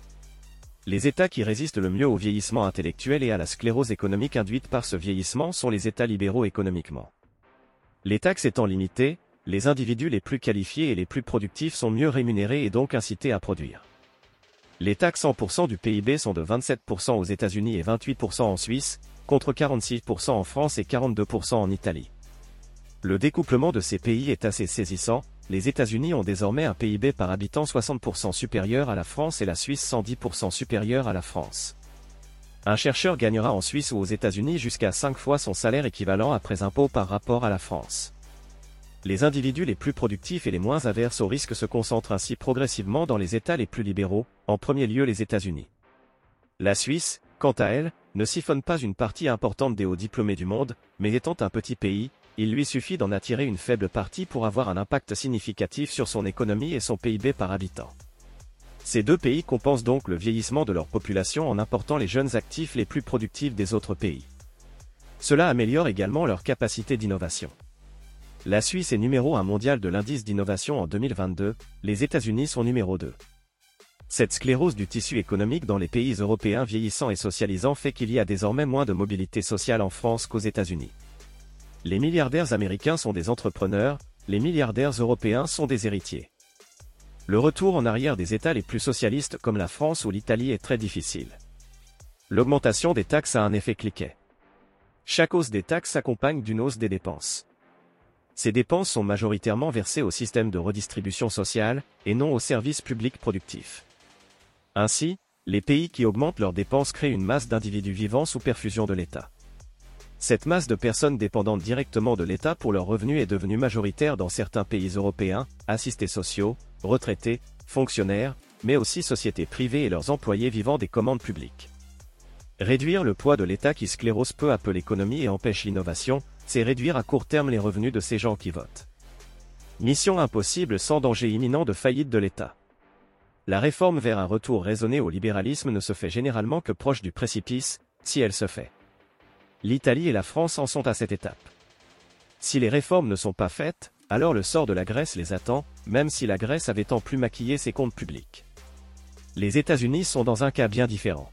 Speaker 2: Les États qui résistent le mieux au vieillissement intellectuel et à la sclérose économique induite par ce vieillissement sont les États libéraux économiquement. Les taxes étant limitées, les individus les plus qualifiés et les plus productifs sont mieux rémunérés et donc incités à produire. Les taxes 100% du PIB sont de 27% aux États-Unis et 28% en Suisse, contre 46% en France et 42% en Italie. Le découplement de ces pays est assez saisissant, les États-Unis ont désormais un PIB par habitant 60% supérieur à la France et la Suisse 110% supérieur à la France. Un chercheur gagnera en Suisse ou aux États-Unis jusqu'à 5 fois son salaire équivalent après impôt par rapport à la France. Les individus les plus productifs et les moins averses au risque se concentrent ainsi progressivement dans les États les plus libéraux, en premier lieu les États-Unis. La Suisse, quant à elle, ne siphonne pas une partie importante des hauts diplômés du monde, mais étant un petit pays, il lui suffit d'en attirer une faible partie pour avoir un impact significatif sur son économie et son PIB par habitant. Ces deux pays compensent donc le vieillissement de leur population en important les jeunes actifs les plus productifs des autres pays. Cela améliore également leur capacité d'innovation. La Suisse est numéro 1 mondial de l'indice d'innovation en 2022, les États-Unis sont numéro 2. Cette sclérose du tissu économique dans les pays européens vieillissants et socialisants fait qu'il y a désormais moins de mobilité sociale en France qu'aux États-Unis. Les milliardaires américains sont des entrepreneurs, les milliardaires européens sont des héritiers. Le retour en arrière des États les plus socialistes comme la France ou l'Italie est très difficile. L'augmentation des taxes a un effet cliquet. Chaque hausse des taxes s'accompagne d'une hausse des dépenses. Ces dépenses sont majoritairement versées au système de redistribution sociale, et non aux services publics productifs. Ainsi, les pays qui augmentent leurs dépenses créent une masse d'individus vivants sous perfusion de l'État. Cette masse de personnes dépendantes directement de l'État pour leurs revenus est devenue majoritaire dans certains pays européens, assistés sociaux, retraités, fonctionnaires, mais aussi sociétés privées et leurs employés vivant des commandes publiques. Réduire le poids de l'État qui sclérose peu à peu l'économie et empêche l'innovation, c'est réduire à court terme les revenus de ces gens qui votent. Mission impossible sans danger imminent de faillite de l'État. La réforme vers un retour raisonné au libéralisme ne se fait généralement que proche du précipice, si elle se fait. L'Italie et la France en sont à cette étape. Si les réformes ne sont pas faites, alors le sort de la Grèce les attend, même si la Grèce avait tant plus maquillé ses comptes publics. Les États-Unis sont dans un cas bien différent.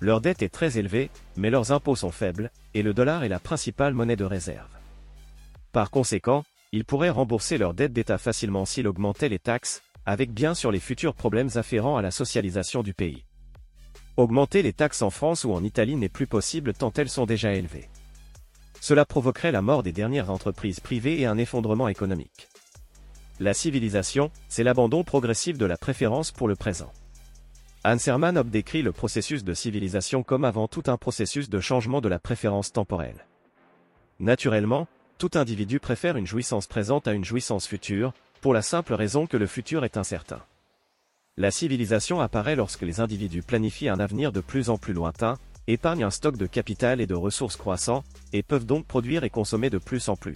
Speaker 2: Leur dette est très élevée, mais leurs impôts sont faibles, et le dollar est la principale monnaie de réserve. Par conséquent, ils pourraient rembourser leur dette d'État facilement s'ils augmentaient les taxes, avec bien sûr les futurs problèmes afférents à la socialisation du pays. Augmenter les taxes en France ou en Italie n'est plus possible tant elles sont déjà élevées. Cela provoquerait la mort des dernières entreprises privées et un effondrement économique. La civilisation, c'est l'abandon progressif de la préférence pour le présent. Hans Hermann Hoppe décrit le processus de civilisation comme avant tout un processus de changement de la préférence temporelle. Naturellement, tout individu préfère une jouissance présente à une jouissance future, pour la simple raison que le futur est incertain. La civilisation apparaît lorsque les individus planifient un avenir de plus en plus lointain, épargnent un stock de capital et de ressources croissants, et peuvent donc produire et consommer de plus en plus.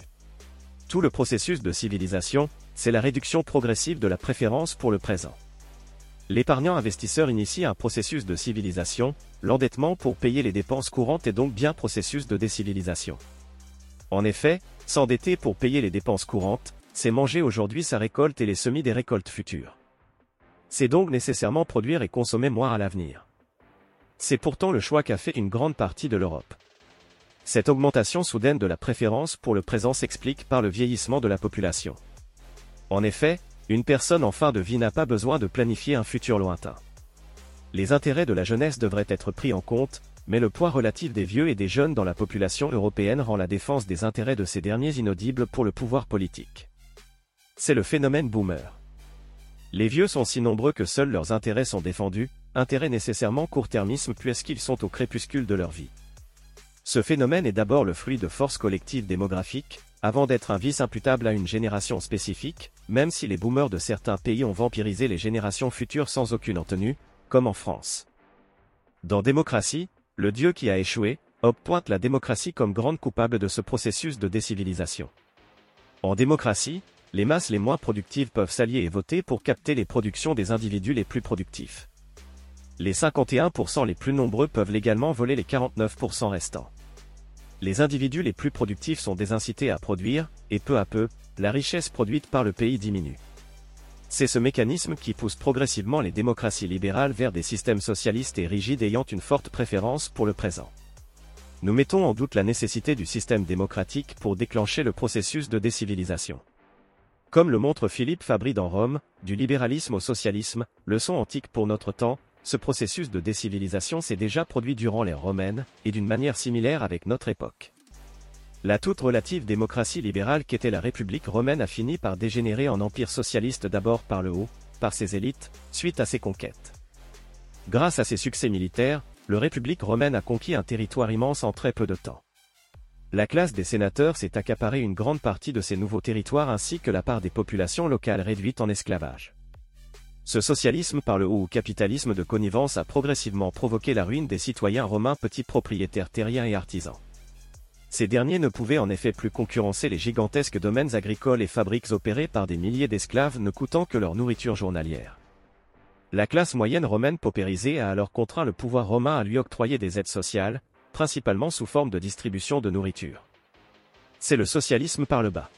Speaker 2: Tout le processus de civilisation, c'est la réduction progressive de la préférence pour le présent. L'épargnant investisseur initie un processus de civilisation, l'endettement pour payer les dépenses courantes est donc bien processus de décivilisation. En effet, s'endetter pour payer les dépenses courantes, c'est manger aujourd'hui sa récolte et les semis des récoltes futures. C'est donc nécessairement produire et consommer moins à l'avenir. C'est pourtant le choix qu'a fait une grande partie de l'Europe. Cette augmentation soudaine de la préférence pour le présent s'explique par le vieillissement de la population. En effet, une personne en fin de vie n'a pas besoin de planifier un futur lointain. Les intérêts de la jeunesse devraient être pris en compte, mais le poids relatif des vieux et des jeunes dans la population européenne rend la défense des intérêts de ces derniers inaudible pour le pouvoir politique. C'est le phénomène boomer. Les vieux sont si nombreux que seuls leurs intérêts sont défendus, intérêts nécessairement court-termisme puisqu'ils sont au crépuscule de leur vie. Ce phénomène est d'abord le fruit de forces collectives démographiques, avant d'être un vice imputable à une génération spécifique, même si les boomers de certains pays ont vampirisé les générations futures sans aucune entenue, comme en France. Dans Démocratie, le dieu qui a échoué, Hobbes pointe la démocratie comme grande coupable de ce processus de décivilisation. En démocratie, les masses les moins productives peuvent s'allier et voter pour capter les productions des individus les plus productifs. Les 51% les plus nombreux peuvent légalement voler les 49% restants les individus les plus productifs sont désincités à produire, et peu à peu, la richesse produite par le pays diminue. C'est ce mécanisme qui pousse progressivement les démocraties libérales vers des systèmes socialistes et rigides ayant une forte préférence pour le présent. Nous mettons en doute la nécessité du système démocratique pour déclencher le processus de décivilisation. Comme le montre Philippe Fabry dans Rome, du libéralisme au socialisme, leçon antique pour notre temps, ce processus de décivilisation s'est déjà produit durant l'ère romaine, et d'une manière similaire avec notre époque. La toute relative démocratie libérale qu'était la République romaine a fini par dégénérer en empire socialiste d'abord par le haut, par ses élites, suite à ses conquêtes. Grâce à ses succès militaires, le République romaine a conquis un territoire immense en très peu de temps. La classe des sénateurs s'est accaparée une grande partie de ces nouveaux territoires ainsi que la part des populations locales réduites en esclavage. Ce socialisme par le haut ou capitalisme de connivence a progressivement provoqué la ruine des citoyens romains petits propriétaires terriens et artisans. Ces derniers ne pouvaient en effet plus concurrencer les gigantesques domaines agricoles et fabriques opérés par des milliers d'esclaves ne coûtant que leur nourriture journalière. La classe moyenne romaine paupérisée a alors contraint le pouvoir romain à lui octroyer des aides sociales, principalement sous forme de distribution de nourriture. C'est le socialisme par le bas.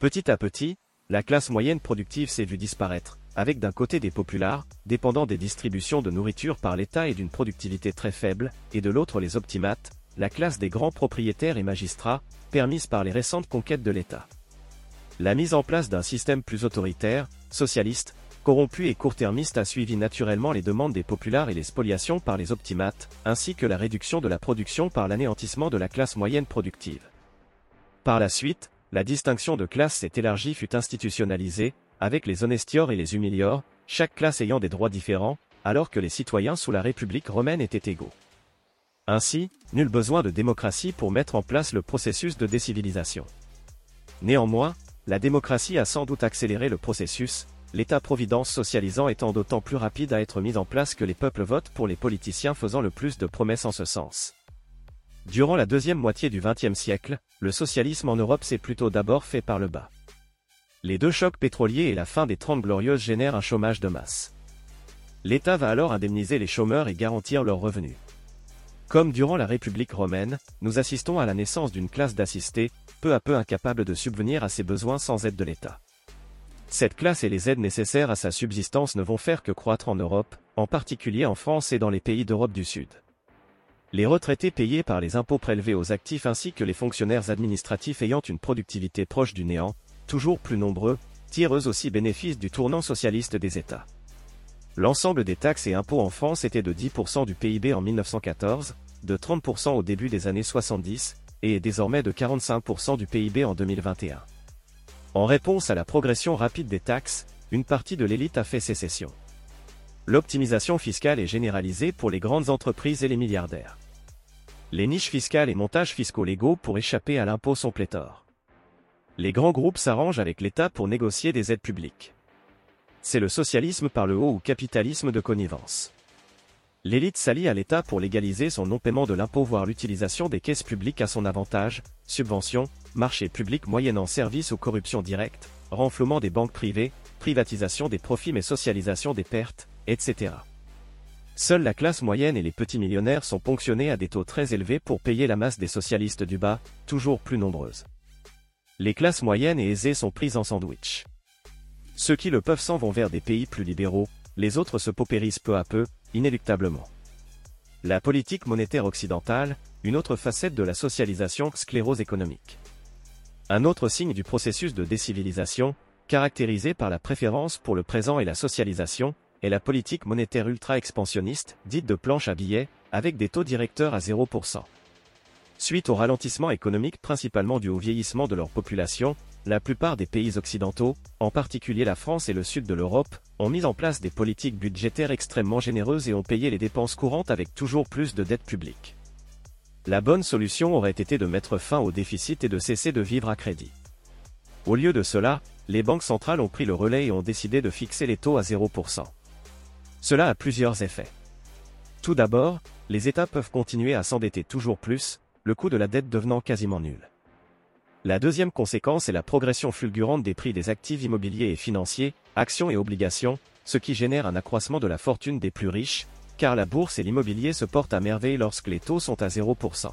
Speaker 2: Petit à petit, la classe moyenne productive s'est vue disparaître, avec d'un côté des populaires, dépendant des distributions de nourriture par l'État et d'une productivité très faible, et de l'autre les optimates, la classe des grands propriétaires et magistrats, permise par les récentes conquêtes de l'État. La mise en place d'un système plus autoritaire, socialiste, corrompu et court-termiste a suivi naturellement les demandes des populaires et les spoliations par les optimates, ainsi que la réduction de la production par l'anéantissement de la classe moyenne productive. Par la suite, la distinction de classe s'est élargie fut institutionnalisée, avec les honestiors et les humiliors, chaque classe ayant des droits différents, alors que les citoyens sous la République romaine étaient égaux. Ainsi, nul besoin de démocratie pour mettre en place le processus de décivilisation. Néanmoins, la démocratie a sans doute accéléré le processus, l'État-providence socialisant étant d'autant plus rapide à être mis en place que les peuples votent pour les politiciens faisant le plus de promesses en ce sens. Durant la deuxième moitié du XXe siècle, le socialisme en Europe s'est plutôt d'abord fait par le bas. Les deux chocs pétroliers et la fin des Trente Glorieuses génèrent un chômage de masse. L'État va alors indemniser les chômeurs et garantir leurs revenus. Comme durant la République romaine, nous assistons à la naissance d'une classe d'assistés, peu à peu incapable de subvenir à ses besoins sans aide de l'État. Cette classe et les aides nécessaires à sa subsistance ne vont faire que croître en Europe, en particulier en France et dans les pays d'Europe du Sud. Les retraités payés par les impôts prélevés aux actifs ainsi que les fonctionnaires administratifs ayant une productivité proche du néant, toujours plus nombreux, tirent eux aussi bénéfice du tournant socialiste des États. L'ensemble des taxes et impôts en France était de 10% du PIB en 1914, de 30% au début des années 70, et est désormais de 45% du PIB en 2021. En réponse à la progression rapide des taxes, une partie de l'élite a fait sécession. L'optimisation fiscale est généralisée pour les grandes entreprises et les milliardaires. Les niches fiscales et montages fiscaux légaux pour échapper à l'impôt sont pléthores. Les grands groupes s'arrangent avec l'État pour négocier des aides publiques. C'est le socialisme par le haut ou capitalisme de connivence. L'élite s'allie à l'État pour légaliser son non-paiement de l'impôt voire l'utilisation des caisses publiques à son avantage, subventions, marchés publics moyennant services ou corruption directe, renflouement des banques privées, privatisation des profits mais socialisation des pertes, etc. Seule la classe moyenne et les petits millionnaires sont ponctionnés à des taux très élevés pour payer la masse des socialistes du bas, toujours plus nombreuses. Les classes moyennes et aisées sont prises en sandwich. Ceux qui le peuvent s'en vont vers des pays plus libéraux, les autres se paupérisent peu à peu, inéluctablement. La politique monétaire occidentale, une autre facette de la socialisation sclérose économique. Un autre signe du processus de décivilisation, caractérisé par la préférence pour le présent et la socialisation, est la politique monétaire ultra-expansionniste, dite de planche à billets, avec des taux directeurs à 0%. Suite au ralentissement économique principalement dû au vieillissement de leur population, la plupart des pays occidentaux, en particulier la France et le sud de l'Europe, ont mis en place des politiques budgétaires extrêmement généreuses et ont payé les dépenses courantes avec toujours plus de dettes publiques. La bonne solution aurait été de mettre fin au déficit et de cesser de vivre à crédit. Au lieu de cela, les banques centrales ont pris le relais et ont décidé de fixer les taux à 0%. Cela a plusieurs effets. Tout d'abord, les États peuvent continuer à s'endetter toujours plus, le coût de la dette devenant quasiment nul. La deuxième conséquence est la progression fulgurante des prix des actifs immobiliers et financiers, actions et obligations, ce qui génère un accroissement de la fortune des plus riches, car la bourse et l'immobilier se portent à merveille lorsque les taux sont à 0%.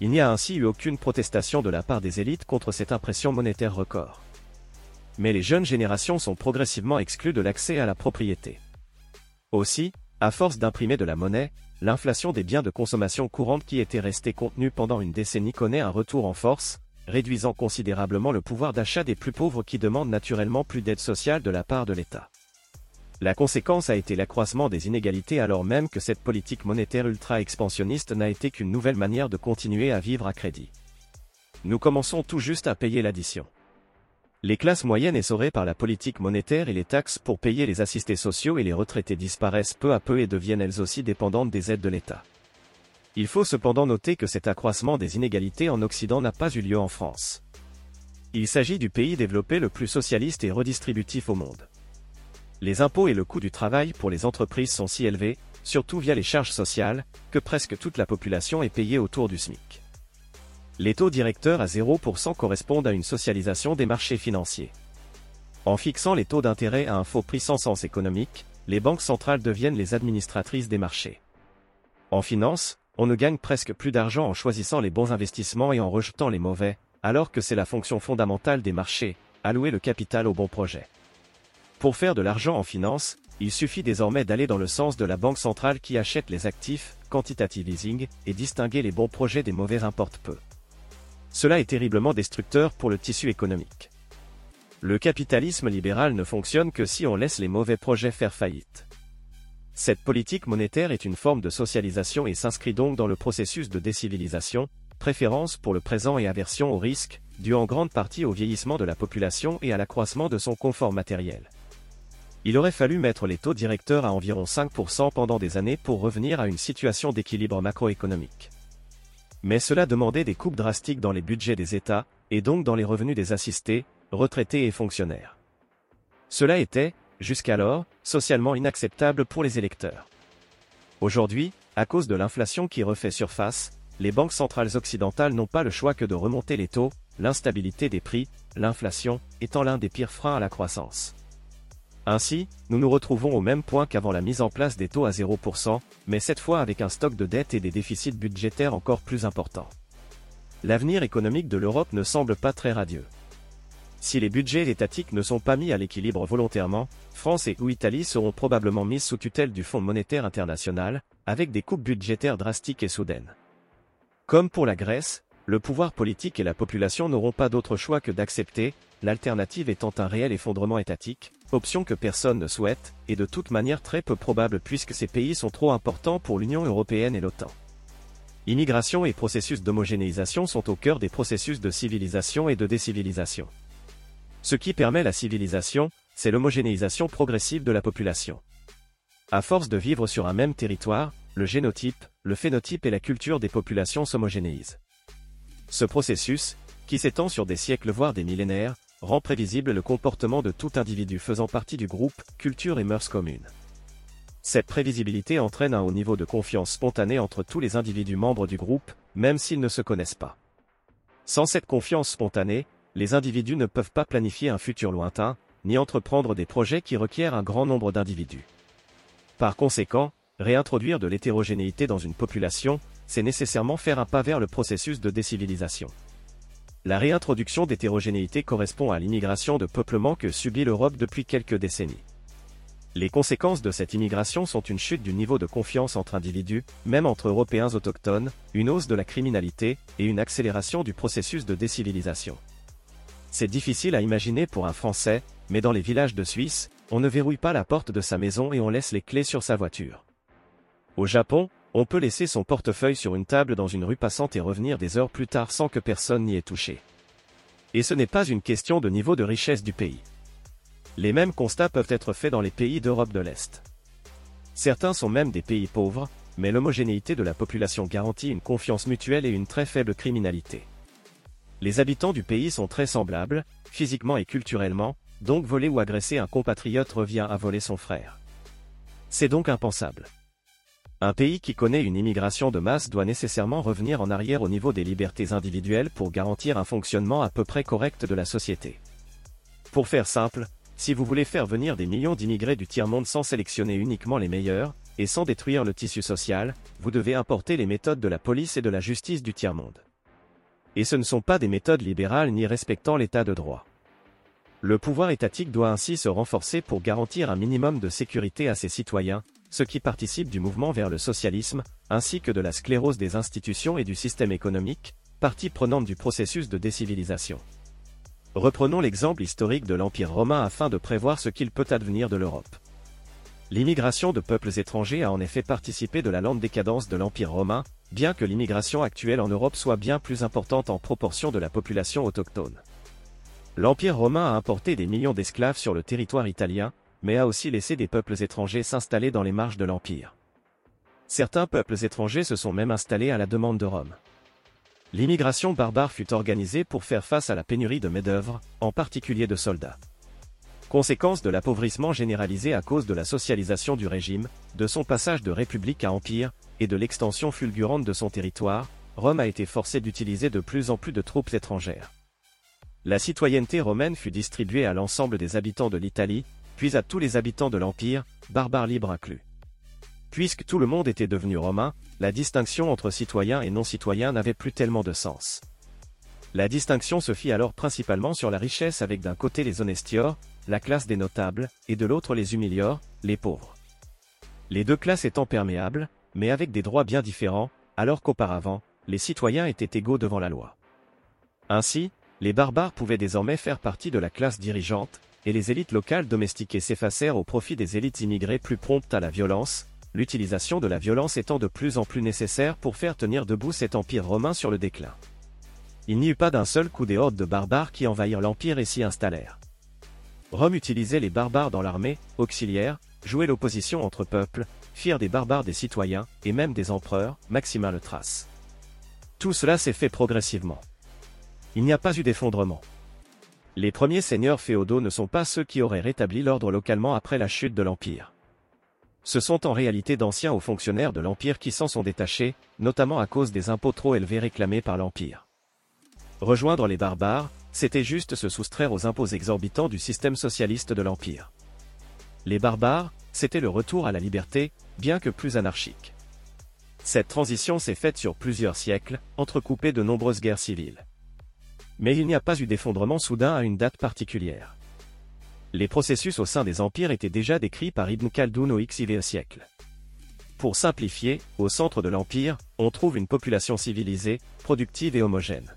Speaker 2: Il n'y a ainsi eu aucune protestation de la part des élites contre cette impression monétaire record. Mais les jeunes générations sont progressivement exclues de l'accès à la propriété. Aussi, à force d'imprimer de la monnaie, l'inflation des biens de consommation courante qui était restée contenue pendant une décennie connaît un retour en force, réduisant considérablement le pouvoir d'achat des plus pauvres qui demandent naturellement plus d'aide sociale de la part de l'État. La conséquence a été l'accroissement des inégalités alors même que cette politique monétaire ultra-expansionniste n'a été qu'une nouvelle manière de continuer à vivre à crédit. Nous commençons tout juste à payer l'addition. Les classes moyennes essorées par la politique monétaire et les taxes pour payer les assistés sociaux et les retraités disparaissent peu à peu et deviennent elles aussi dépendantes des aides de l'État. Il faut cependant noter que cet accroissement des inégalités en Occident n'a pas eu lieu en France. Il s'agit du pays développé le plus socialiste et redistributif au monde. Les impôts et le coût du travail pour les entreprises sont si élevés, surtout via les charges sociales, que presque toute la population est payée autour du SMIC. Les taux directeurs à 0% correspondent à une socialisation des marchés financiers. En fixant les taux d'intérêt à un faux prix sans sens économique, les banques centrales deviennent les administratrices des marchés. En finance, on ne gagne presque plus d'argent en choisissant les bons investissements et en rejetant les mauvais, alors que c'est la fonction fondamentale des marchés, allouer le capital au bon projet. Pour faire de l'argent en finance, il suffit désormais d'aller dans le sens de la banque centrale qui achète les actifs, quantitative easing, et distinguer les bons projets des mauvais importe peu. Cela est terriblement destructeur pour le tissu économique. Le capitalisme libéral ne fonctionne que si on laisse les mauvais projets faire faillite. Cette politique monétaire est une forme de socialisation et s'inscrit donc dans le processus de décivilisation, préférence pour le présent et aversion au risque, dû en grande partie au vieillissement de la population et à l'accroissement de son confort matériel. Il aurait fallu mettre les taux directeurs à environ 5% pendant des années pour revenir à une situation d'équilibre macroéconomique. Mais cela demandait des coupes drastiques dans les budgets des États, et donc dans les revenus des assistés, retraités et fonctionnaires. Cela était, jusqu'alors, socialement inacceptable pour les électeurs. Aujourd'hui, à cause de l'inflation qui refait surface, les banques centrales occidentales n'ont pas le choix que de remonter les taux, l'instabilité des prix, l'inflation, étant l'un des pires freins à la croissance. Ainsi, nous nous retrouvons au même point qu'avant la mise en place des taux à 0%, mais cette fois avec un stock de dettes et des déficits budgétaires encore plus importants. L'avenir économique de l'Europe ne semble pas très radieux. Si les budgets étatiques ne sont pas mis à l'équilibre volontairement, France et ou Italie seront probablement mises sous tutelle du Fonds monétaire international, avec des coupes budgétaires drastiques et soudaines. Comme pour la Grèce, le pouvoir politique et la population n'auront pas d'autre choix que d'accepter, l'alternative étant un réel effondrement étatique, option que personne ne souhaite, et de toute manière très peu probable puisque ces pays sont trop importants pour l'Union européenne et l'OTAN. Immigration et processus d'homogénéisation sont au cœur des processus de civilisation et de décivilisation. Ce qui permet la civilisation, c'est l'homogénéisation progressive de la population. À force de vivre sur un même territoire, le génotype, le phénotype et la culture des populations s'homogénéisent. Ce processus, qui s'étend sur des siècles voire des millénaires, rend prévisible le comportement de tout individu faisant partie du groupe, culture et mœurs communes. Cette prévisibilité entraîne un haut niveau de confiance spontanée entre tous les individus membres du groupe, même s'ils ne se connaissent pas. Sans cette confiance spontanée, les individus ne peuvent pas planifier un futur lointain, ni entreprendre des projets qui requièrent un grand nombre d'individus. Par conséquent, réintroduire de l'hétérogénéité dans une population, c'est nécessairement faire un pas vers le processus de décivilisation. La réintroduction d'hétérogénéité correspond à l'immigration de peuplement que subit l'Europe depuis quelques décennies. Les conséquences de cette immigration sont une chute du niveau de confiance entre individus, même entre Européens autochtones, une hausse de la criminalité, et une accélération du processus de décivilisation. C'est difficile à imaginer pour un Français, mais dans les villages de Suisse, on ne verrouille pas la porte de sa maison et on laisse les clés sur sa voiture. Au Japon, on peut laisser son portefeuille sur une table dans une rue passante et revenir des heures plus tard sans que personne n'y ait touché. Et ce n'est pas une question de niveau de richesse du pays. Les mêmes constats peuvent être faits dans les pays d'Europe de l'Est. Certains sont même des pays pauvres, mais l'homogénéité de la population garantit une confiance mutuelle et une très faible criminalité. Les habitants du pays sont très semblables, physiquement et culturellement, donc voler ou agresser un compatriote revient à voler son frère. C'est donc impensable. Un pays qui connaît une immigration de masse doit nécessairement revenir en arrière au niveau des libertés individuelles pour garantir un fonctionnement à peu près correct de la société. Pour faire simple, si vous voulez faire venir des millions d'immigrés du tiers-monde sans sélectionner uniquement les meilleurs, et sans détruire le tissu social, vous devez importer les méthodes de la police et de la justice du tiers-monde. Et ce ne sont pas des méthodes libérales ni respectant l'état de droit. Le pouvoir étatique doit ainsi se renforcer pour garantir un minimum de sécurité à ses citoyens, ce qui participe du mouvement vers le socialisme, ainsi que de la sclérose des institutions et du système économique, partie prenante du processus de décivilisation. Reprenons l'exemple historique de l'Empire romain afin de prévoir ce qu'il peut advenir de l'Europe. L'immigration de peuples étrangers a en effet participé de la lente décadence de l'Empire romain, bien que l'immigration actuelle en Europe soit bien plus importante en proportion de la population autochtone. L'Empire romain a importé des millions d'esclaves sur le territoire italien, mais a aussi laissé des peuples étrangers s'installer dans les marges de l'Empire. Certains peuples étrangers se sont même installés à la demande de Rome. L'immigration barbare fut organisée pour faire face à la pénurie de main-d'œuvre, en particulier de soldats. Conséquence de l'appauvrissement généralisé à cause de la socialisation du régime, de son passage de république à empire, et de l'extension fulgurante de son territoire, Rome a été forcée d'utiliser de plus en plus de troupes étrangères. La citoyenneté romaine fut distribuée à l'ensemble des habitants de l'Italie, puis à tous les habitants de l'Empire, barbares libres inclus. Puisque tout le monde était devenu romain, la distinction entre citoyens et non-citoyens n'avait plus tellement de sens. La distinction se fit alors principalement sur la richesse avec d'un côté les honestiors, la classe des notables, et de l'autre les humiliors, les pauvres. Les deux classes étant perméables, mais avec des droits bien différents, alors qu'auparavant, les citoyens étaient égaux devant la loi. Ainsi, les barbares pouvaient désormais faire partie de la classe dirigeante, et les élites locales domestiquées s'effacèrent au profit des élites immigrées plus promptes à la violence, l'utilisation de la violence étant de plus en plus nécessaire pour faire tenir debout cet empire romain sur le déclin. Il n'y eut pas d'un seul coup des hordes de barbares qui envahirent l'Empire et s'y installèrent. Rome utilisait les barbares dans l'armée, auxiliaires, jouait l'opposition entre peuples, firent des barbares des citoyens, et même des empereurs, Maximin le trace. Tout cela s'est fait progressivement. Il n'y a pas eu d'effondrement. Les premiers seigneurs féodaux ne sont pas ceux qui auraient rétabli l'ordre localement après la chute de l'Empire. Ce sont en réalité d'anciens hauts fonctionnaires de l'Empire qui s'en sont détachés, notamment à cause des impôts trop élevés réclamés par l'Empire. Rejoindre les barbares, c'était juste se soustraire aux impôts exorbitants du système socialiste de l'Empire. Les barbares, c'était le retour à la liberté, bien que plus anarchique. Cette transition s'est faite sur plusieurs siècles, entrecoupée de nombreuses guerres civiles. Mais il n'y a pas eu d'effondrement soudain à une date particulière. Les processus au sein des empires étaient déjà décrits par Ibn Khaldoun au XIVe siècle. Pour simplifier, au centre de l'empire, on trouve une population civilisée, productive et homogène.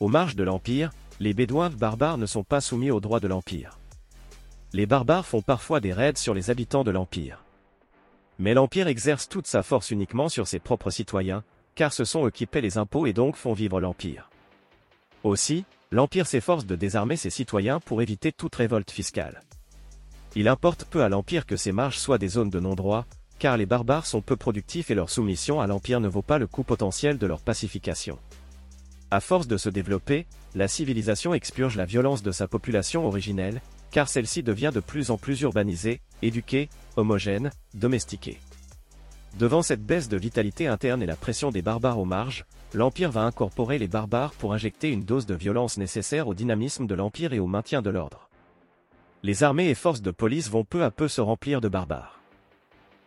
Speaker 2: Aux marges de l'Empire, les Bédouins barbares ne sont pas soumis aux droits de l'Empire. Les barbares font parfois des raids sur les habitants de l'Empire. Mais l'Empire exerce toute sa force uniquement sur ses propres citoyens, car ce sont eux qui paient les impôts et donc font vivre l'Empire. Aussi, l'Empire s'efforce de désarmer ses citoyens pour éviter toute révolte fiscale. Il importe peu à l'Empire que ses marges soient des zones de non-droit, car les barbares sont peu productifs et leur soumission à l'Empire ne vaut pas le coût potentiel de leur pacification. À force de se développer, la civilisation expurge la violence de sa population originelle, car celle-ci devient de plus en plus urbanisée, éduquée, homogène, domestiquée. Devant cette baisse de vitalité interne et la pression des barbares aux marges, l'Empire va incorporer les barbares pour injecter une dose de violence nécessaire au dynamisme de l'Empire et au maintien de l'ordre. Les armées et forces de police vont peu à peu se remplir de barbares.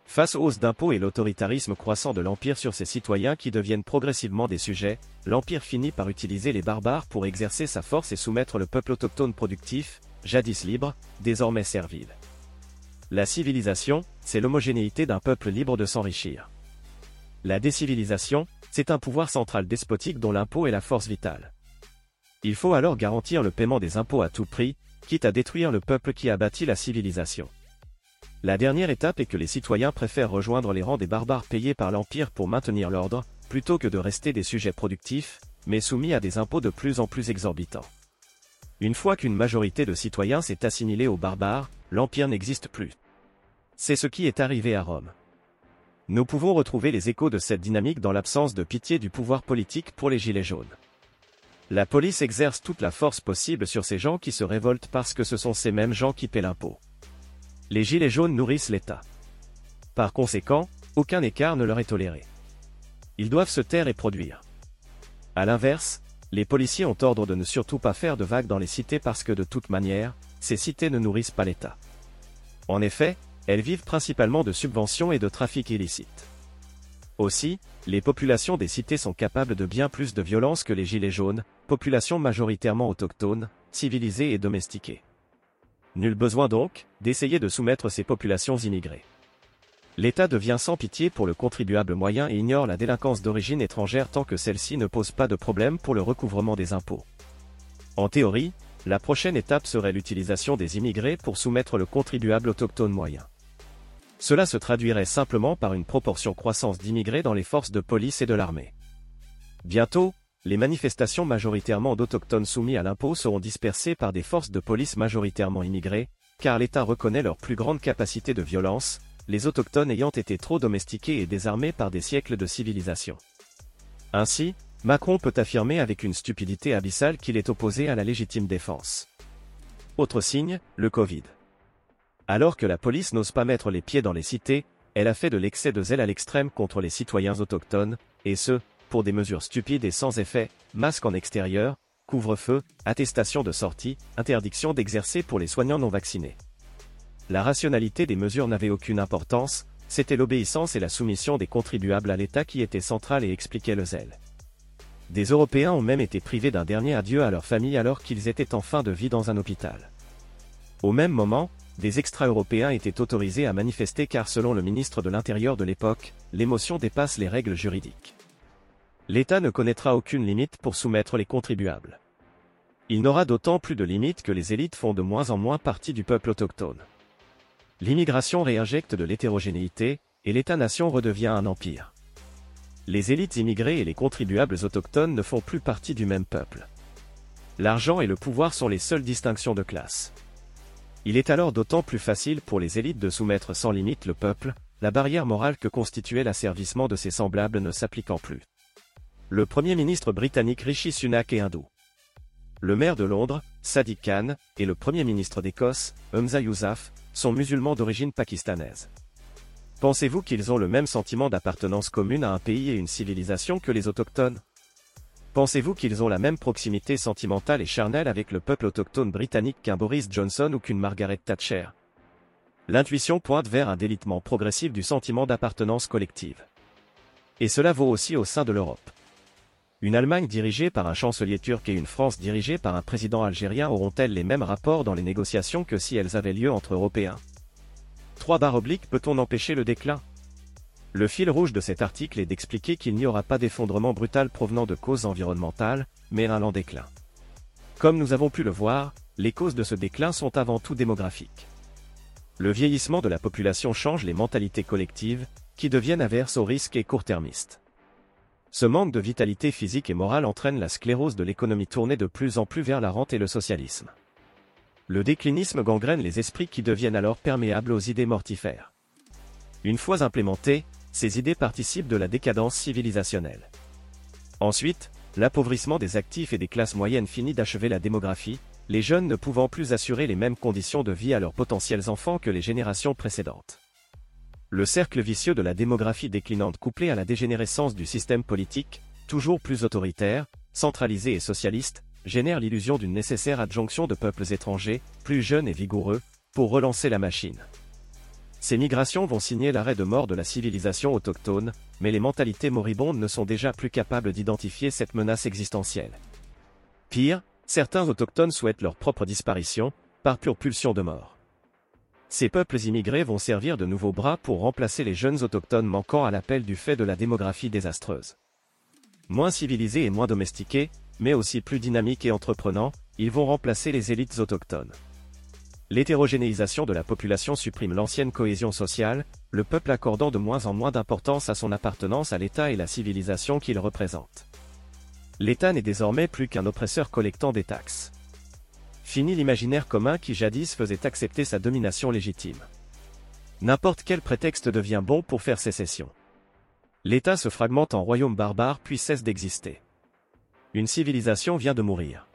Speaker 2: Face aux hausses d'impôts et l'autoritarisme croissant de l'Empire sur ses citoyens qui deviennent progressivement des sujets, l'Empire finit par utiliser les barbares pour exercer sa force et soumettre le peuple autochtone productif, jadis libre, désormais servile. La civilisation, c'est l'homogénéité d'un peuple libre de s'enrichir. La décivilisation, c'est un pouvoir central despotique dont l'impôt est la force vitale. Il faut alors garantir le paiement des impôts à tout prix, quitte à détruire le peuple qui a bâti la civilisation. La dernière étape est que les citoyens préfèrent rejoindre les rangs des barbares payés par l'Empire pour maintenir l'ordre, plutôt que de rester des sujets productifs, mais soumis à des impôts de plus en plus exorbitants. Une fois qu'une majorité de citoyens s'est assimilée aux barbares, l'Empire n'existe plus. C'est ce qui est arrivé à Rome. Nous pouvons retrouver les échos de cette dynamique dans l'absence de pitié du pouvoir politique pour les Gilets jaunes. La police exerce toute la force possible sur ces gens qui se révoltent parce que ce sont ces mêmes gens qui paient l'impôt les gilets jaunes nourrissent l'État. Par conséquent, aucun écart ne leur est toléré. Ils doivent se taire et produire. À l'inverse, les policiers ont ordre de ne surtout pas faire de vagues dans les cités parce que de toute manière, ces cités ne nourrissent pas l'État. En effet, elles vivent principalement de subventions et de trafic illicites. Aussi, les populations des cités sont capables de bien plus de violence que les gilets jaunes, populations majoritairement autochtones, civilisées et domestiquées. Nul besoin donc, d'essayer de soumettre ces populations immigrées. L'État devient sans pitié pour le contribuable moyen et ignore la délinquance d'origine étrangère tant que celle-ci ne pose pas de problème pour le recouvrement des impôts. En théorie, la prochaine étape serait l'utilisation des immigrés pour soumettre le contribuable autochtone moyen. Cela se traduirait simplement par une proportion croissance d'immigrés dans les forces de police et de l'armée. Bientôt, les manifestations majoritairement d'autochtones soumis à l'impôt seront dispersées par des forces de police majoritairement immigrées, car l'État reconnaît leur plus grande capacité de violence, les autochtones ayant été trop domestiqués et désarmés par des siècles de civilisation. Ainsi, Macron peut affirmer avec une stupidité abyssale qu'il est opposé à la légitime défense. Autre signe, le Covid. Alors que la police n'ose pas mettre les pieds dans les cités, elle a fait de l'excès de zèle à l'extrême contre les citoyens autochtones, et ce, pour des mesures stupides et sans effet, masque en extérieur, couvre-feu, attestation de sortie, interdiction d'exercer pour les soignants non vaccinés. La rationalité des mesures n'avait aucune importance, c'était l'obéissance et la soumission des contribuables à l'État qui étaient centrales et expliquaient le zèle. Des Européens ont même été privés d'un dernier adieu à leur famille alors qu'ils étaient en fin de vie dans un hôpital. Au même moment, des extra-européens étaient autorisés à manifester car selon le ministre de l'Intérieur de l'époque, l'émotion dépasse les règles juridiques. L'État ne connaîtra aucune limite pour soumettre les contribuables. Il n'aura d'autant plus de limites que les élites font de moins en moins partie du peuple autochtone. L'immigration réinjecte de l'hétérogénéité, et l'État-nation redevient un empire. Les élites immigrées et les contribuables autochtones ne font plus partie du même peuple. L'argent et le pouvoir sont les seules distinctions de classe. Il est alors d'autant plus facile pour les élites de soumettre sans limite le peuple, la barrière morale que constituait l'asservissement de ses semblables ne s'appliquant plus. Le Premier ministre britannique Rishi Sunak est hindou. Le maire de Londres, Sadiq Khan, et le Premier ministre d'Écosse, Humza Yousaf, sont musulmans d'origine pakistanaise. Pensez-vous qu'ils ont le même sentiment d'appartenance commune à un pays et une civilisation que les autochtones? Pensez-vous qu'ils ont la même proximité sentimentale et charnelle avec le peuple autochtone britannique qu'un Boris Johnson ou qu'une Margaret Thatcher? L'intuition pointe vers un délitement progressif du sentiment d'appartenance collective. Et cela vaut aussi au sein de l'Europe. Une Allemagne dirigée par un chancelier turc et une France dirigée par un président algérien auront-elles les mêmes rapports dans les négociations que si elles avaient lieu entre Européens? 3 barres obliques peut-on empêcher le déclin? Le fil rouge de cet article est d'expliquer qu'il n'y aura pas d'effondrement brutal provenant de causes environnementales, mais un lent déclin. Comme nous avons pu le voir, les causes de ce déclin sont avant tout démographiques. Le vieillissement de la population change les mentalités collectives, qui deviennent averses aux risques et court-termistes. Ce manque de vitalité physique et morale entraîne la sclérose de l'économie tournée de plus en plus vers la rente et le socialisme. Le déclinisme gangrène les esprits qui deviennent alors perméables aux idées mortifères. Une fois implémentées, ces idées participent de la décadence civilisationnelle. Ensuite, l'appauvrissement des actifs et des classes moyennes finit d'achever la démographie, les jeunes ne pouvant plus assurer les mêmes conditions de vie à leurs potentiels enfants que les générations précédentes. Le cercle vicieux de la démographie déclinante couplé à la dégénérescence du système politique, toujours plus autoritaire, centralisé et socialiste, génère l'illusion d'une nécessaire adjonction de peuples étrangers, plus jeunes et vigoureux, pour relancer la machine. Ces migrations vont signer l'arrêt de mort de la civilisation autochtone, mais les mentalités moribondes ne sont déjà plus capables d'identifier cette menace existentielle. Pire, certains autochtones souhaitent leur propre disparition, par pure pulsion de mort. Ces peuples immigrés vont servir de nouveaux bras pour remplacer les jeunes autochtones manquant à l'appel du fait de la démographie désastreuse. Moins civilisés et moins domestiqués, mais aussi plus dynamiques et entreprenants, ils vont remplacer les élites autochtones. L'hétérogénéisation de la population supprime l'ancienne cohésion sociale, le peuple accordant de moins en moins d'importance à son appartenance à l'État et la civilisation qu'il représente. L'État n'est désormais plus qu'un oppresseur collectant des taxes. Fini l'imaginaire commun qui jadis faisait accepter sa domination légitime. N'importe quel prétexte devient bon pour faire sécession. L'État se fragmente en royaume barbare puis cesse d'exister. Une civilisation vient de mourir.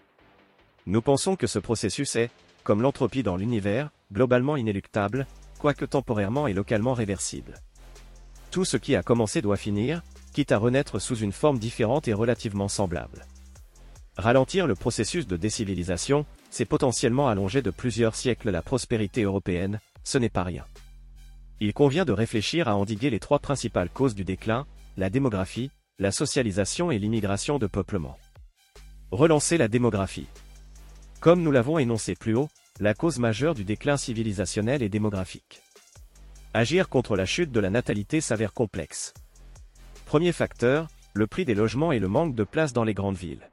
Speaker 2: Nous pensons que ce processus est, comme l'entropie dans l'univers, globalement inéluctable, quoique temporairement et localement réversible. Tout ce qui a commencé doit finir, quitte à renaître sous une forme différente et relativement semblable. Ralentir le processus de décivilisation, c'est potentiellement allonger de plusieurs siècles la prospérité européenne, ce n'est pas rien. Il convient de réfléchir à endiguer les trois principales causes du déclin, la démographie, la socialisation et l'immigration de peuplement. Relancer la démographie. Comme nous l'avons énoncé plus haut, la cause majeure du déclin civilisationnel est démographique. Agir contre la chute de la natalité s'avère complexe. Premier facteur, le prix des logements et le manque de place dans les grandes villes.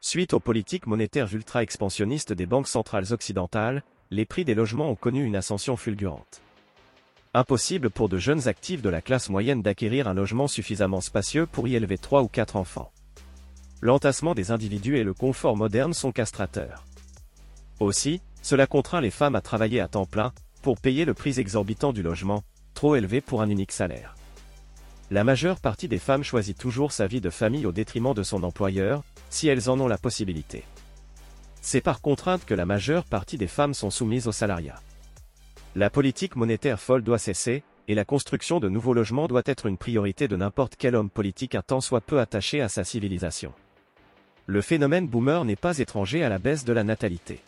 Speaker 2: Suite aux politiques monétaires ultra-expansionnistes des banques centrales occidentales, les prix des logements ont connu une ascension fulgurante. Impossible pour de jeunes actifs de la classe moyenne d'acquérir un logement suffisamment spacieux pour y élever trois ou quatre enfants. L'entassement des individus et le confort moderne sont castrateurs. Aussi, cela contraint les femmes à travailler à temps plein, pour payer le prix exorbitant du logement, trop élevé pour un unique salaire. La majeure partie des femmes choisit toujours sa vie de famille au détriment de son employeur, si elles en ont la possibilité. C'est par contrainte que la majeure partie des femmes sont soumises au salariat. La politique monétaire folle doit cesser, et la construction de nouveaux logements doit être une priorité de n'importe quel homme politique un tant soit peu attaché à sa civilisation. Le phénomène boomer n'est pas étranger à la baisse de la natalité.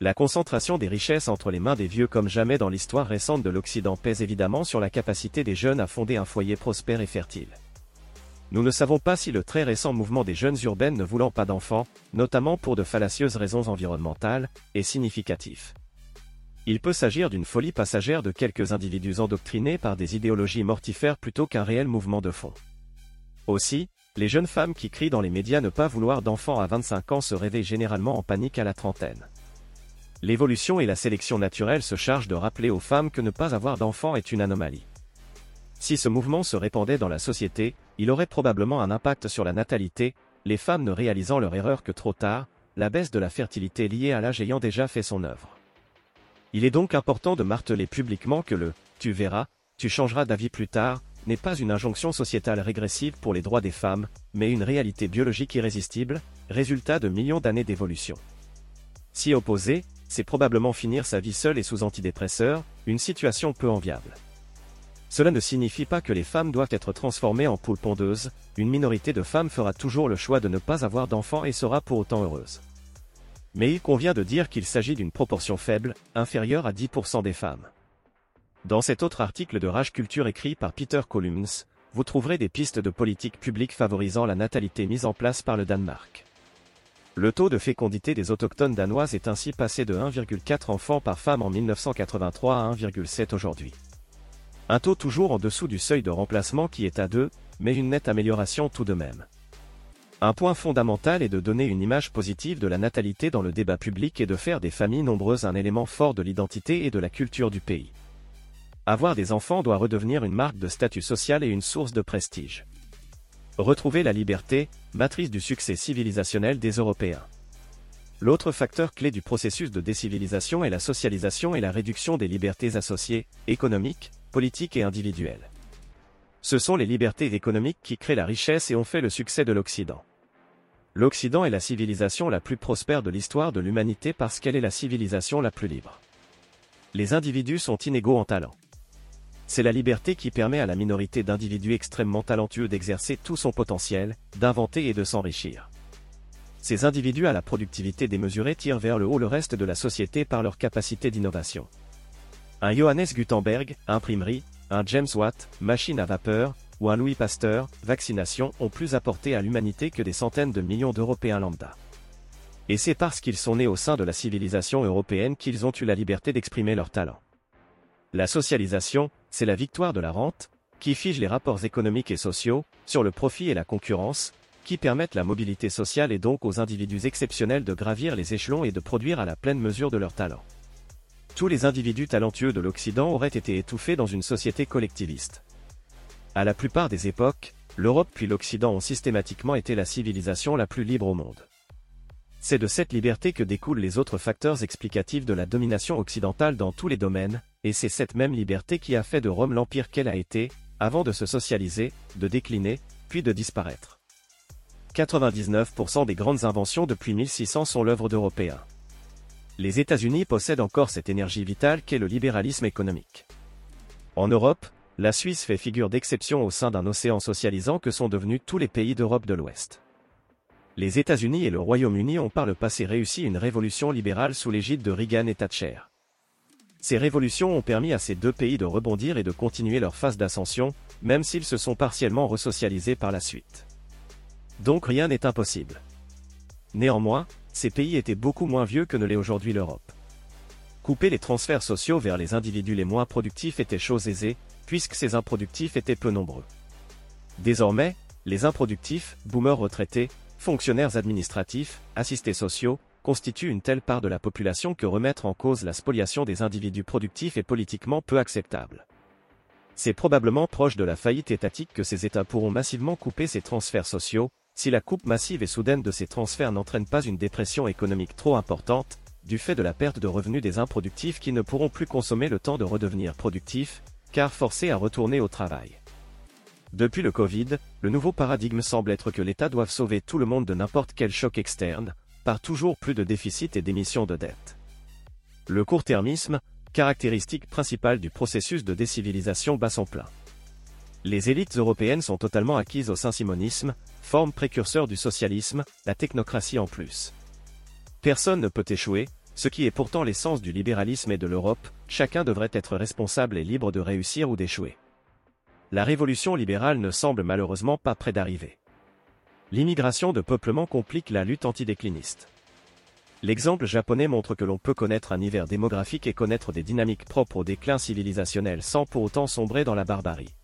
Speaker 2: La concentration des richesses entre les mains des vieux comme jamais dans l'histoire récente de l'Occident pèse évidemment sur la capacité des jeunes à fonder un foyer prospère et fertile. Nous ne savons pas si le très récent mouvement des jeunes urbaines ne voulant pas d'enfants, notamment pour de fallacieuses raisons environnementales, est significatif. Il peut s'agir d'une folie passagère de quelques individus endoctrinés par des idéologies mortifères plutôt qu'un réel mouvement de fond. Aussi, les jeunes femmes qui crient dans les médias ne pas vouloir d'enfants à 25 ans se réveillent généralement en panique à la trentaine. L'évolution et la sélection naturelle se chargent de rappeler aux femmes que ne pas avoir d'enfants est une anomalie. Si ce mouvement se répandait dans la société, il aurait probablement un impact sur la natalité, les femmes ne réalisant leur erreur que trop tard, la baisse de la fertilité liée à l'âge ayant déjà fait son œuvre. Il est donc important de marteler publiquement que le « tu verras, tu changeras d'avis plus tard » n'est pas une injonction sociétale régressive pour les droits des femmes, mais une réalité biologique irrésistible, résultat de millions d'années d'évolution. S'y opposer, c'est probablement finir sa vie seule et sous antidépresseurs, une situation peu enviable. Cela ne signifie pas que les femmes doivent être transformées en poules pondeuses, une minorité de femmes fera toujours le choix de ne pas avoir d'enfants et sera pour autant heureuse. Mais il convient de dire qu'il s'agit d'une proportion faible, inférieure à 10% des femmes. Dans cet autre article de Rage Culture écrit par Peter Columns, vous trouverez des pistes de politique publique favorisant la natalité mise en place par le Danemark. Le taux de fécondité des autochtones danoises est ainsi passé de 1,4 enfants par femme en 1983 à 1,7 aujourd'hui. Un taux toujours en dessous du seuil de remplacement qui est à 2, mais une nette amélioration tout de même. Un point fondamental est de donner une image positive de la natalité dans le débat public et de faire des familles nombreuses un élément fort de l'identité et de la culture du pays. Avoir des enfants doit redevenir une marque de statut social et une source de prestige. Retrouver la liberté, matrice du succès civilisationnel des Européens. L'autre facteur clé du processus de décivilisation est la socialisation et la réduction des libertés associées, économiques, politiques et individuelles. Ce sont les libertés économiques qui créent la richesse et ont fait le succès de l'Occident. L'Occident est la civilisation la plus prospère de l'histoire de l'humanité parce qu'elle est la civilisation la plus libre. Les individus sont inégaux en talent. C'est la liberté qui permet à la minorité d'individus extrêmement talentueux d'exercer tout son potentiel, d'inventer et de s'enrichir. Ces individus à la productivité démesurée tirent vers le haut le reste de la société par leur capacité d'innovation. Un Johannes Gutenberg, imprimerie, un James Watt, machine à vapeur, ou un Louis Pasteur, vaccination, ont plus apporté à l'humanité que des centaines de millions d'Européens lambda. Et c'est parce qu'ils sont nés au sein de la civilisation européenne qu'ils ont eu la liberté d'exprimer leur talent. La socialisation, c'est la victoire de la rente, qui fige les rapports économiques et sociaux, sur le profit et la concurrence, qui permettent la mobilité sociale et donc aux individus exceptionnels de gravir les échelons et de produire à la pleine mesure de leur talent. Tous les individus talentueux de l'Occident auraient été étouffés dans une société collectiviste. À la plupart des époques, l'Europe puis l'Occident ont systématiquement été la civilisation la plus libre au monde. C'est de cette liberté que découlent les autres facteurs explicatifs de la domination occidentale dans tous les domaines, et c'est cette même liberté qui a fait de Rome l'empire qu'elle a été, avant de se socialiser, de décliner, puis de disparaître. 99% des grandes inventions depuis 1600 sont l'œuvre d'Européens. Les États-Unis possèdent encore cette énergie vitale qu'est le libéralisme économique. En Europe, la Suisse fait figure d'exception au sein d'un océan socialisant que sont devenus tous les pays d'Europe de l'Ouest les États-Unis et le Royaume-Uni ont par le passé réussi une révolution libérale sous l'égide de Reagan et Thatcher. Ces révolutions ont permis à ces deux pays de rebondir et de continuer leur phase d'ascension, même s'ils se sont partiellement resocialisés par la suite. Donc rien n'est impossible. Néanmoins, ces pays étaient beaucoup moins vieux que ne l'est aujourd'hui l'Europe. Couper les transferts sociaux vers les individus les moins productifs était chose aisée, puisque ces improductifs étaient peu nombreux. Désormais, les improductifs, boomers retraités, fonctionnaires administratifs, assistés sociaux, constituent une telle part de la population que remettre en cause la spoliation des individus productifs est politiquement peu acceptable. C'est probablement proche de la faillite étatique que ces États pourront massivement couper ces transferts sociaux, si la coupe massive et soudaine de ces transferts n'entraîne pas une dépression économique trop importante, du fait de la perte de revenus des improductifs qui ne pourront plus consommer le temps de redevenir productifs, car forcés à retourner au travail. Depuis le Covid, le nouveau paradigme semble être que l'État doit sauver tout le monde de n'importe quel choc externe, par toujours plus de déficits et d'émissions de dettes. Le court-termisme, caractéristique principale du processus de décivilisation bat son plein. Les élites européennes sont totalement acquises au saint-simonisme, forme précurseur du socialisme, la technocratie en plus. Personne ne peut échouer, ce qui est pourtant l'essence du libéralisme et de l'Europe, chacun devrait être responsable et libre de réussir ou d'échouer. La révolution libérale ne semble malheureusement pas près d'arriver. L'immigration de peuplement complique la lutte antidécliniste. L'exemple japonais montre que l'on peut connaître un hiver démographique et connaître des dynamiques propres au déclin civilisationnel sans pour autant sombrer dans la barbarie.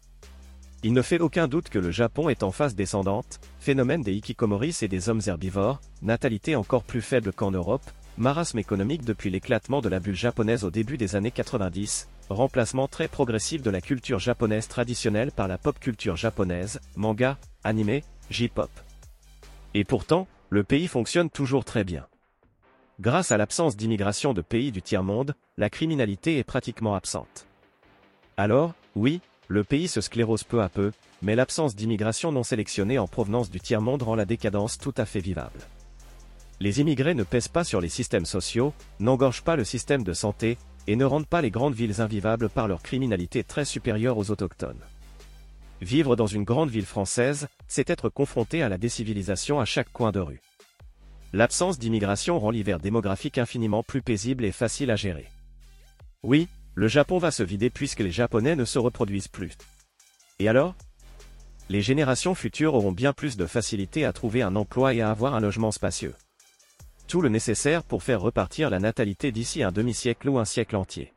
Speaker 2: Il ne fait aucun doute que le Japon est en phase descendante, phénomène des hikikomoris et des hommes herbivores, natalité encore plus faible qu'en Europe, marasme économique depuis l'éclatement de la bulle japonaise au début des années 90, remplacement très progressif de la culture japonaise traditionnelle par la pop culture japonaise, manga, anime, J-pop. Et pourtant, le pays fonctionne toujours très bien. Grâce à l'absence d'immigration de pays du tiers-monde, la criminalité est pratiquement absente. Alors, oui, le pays se sclérose peu à peu, mais l'absence d'immigration non sélectionnée en provenance du tiers-monde rend la décadence tout à fait vivable. Les immigrés ne pèsent pas sur les systèmes sociaux, n'engorgent pas le système de santé, et ne rendent pas les grandes villes invivables par leur criminalité très supérieure aux autochtones. Vivre dans une grande ville française, c'est être confronté à la décivilisation à chaque coin de rue. L'absence d'immigration rend l'hiver démographique infiniment plus paisible et facile à gérer. Oui, le Japon va se vider puisque les Japonais ne se reproduisent plus. Et alors? Les générations futures auront bien plus de facilité à trouver un emploi et à avoir un logement spacieux. Tout le nécessaire pour faire repartir la natalité d'ici un demi-siècle ou un siècle entier.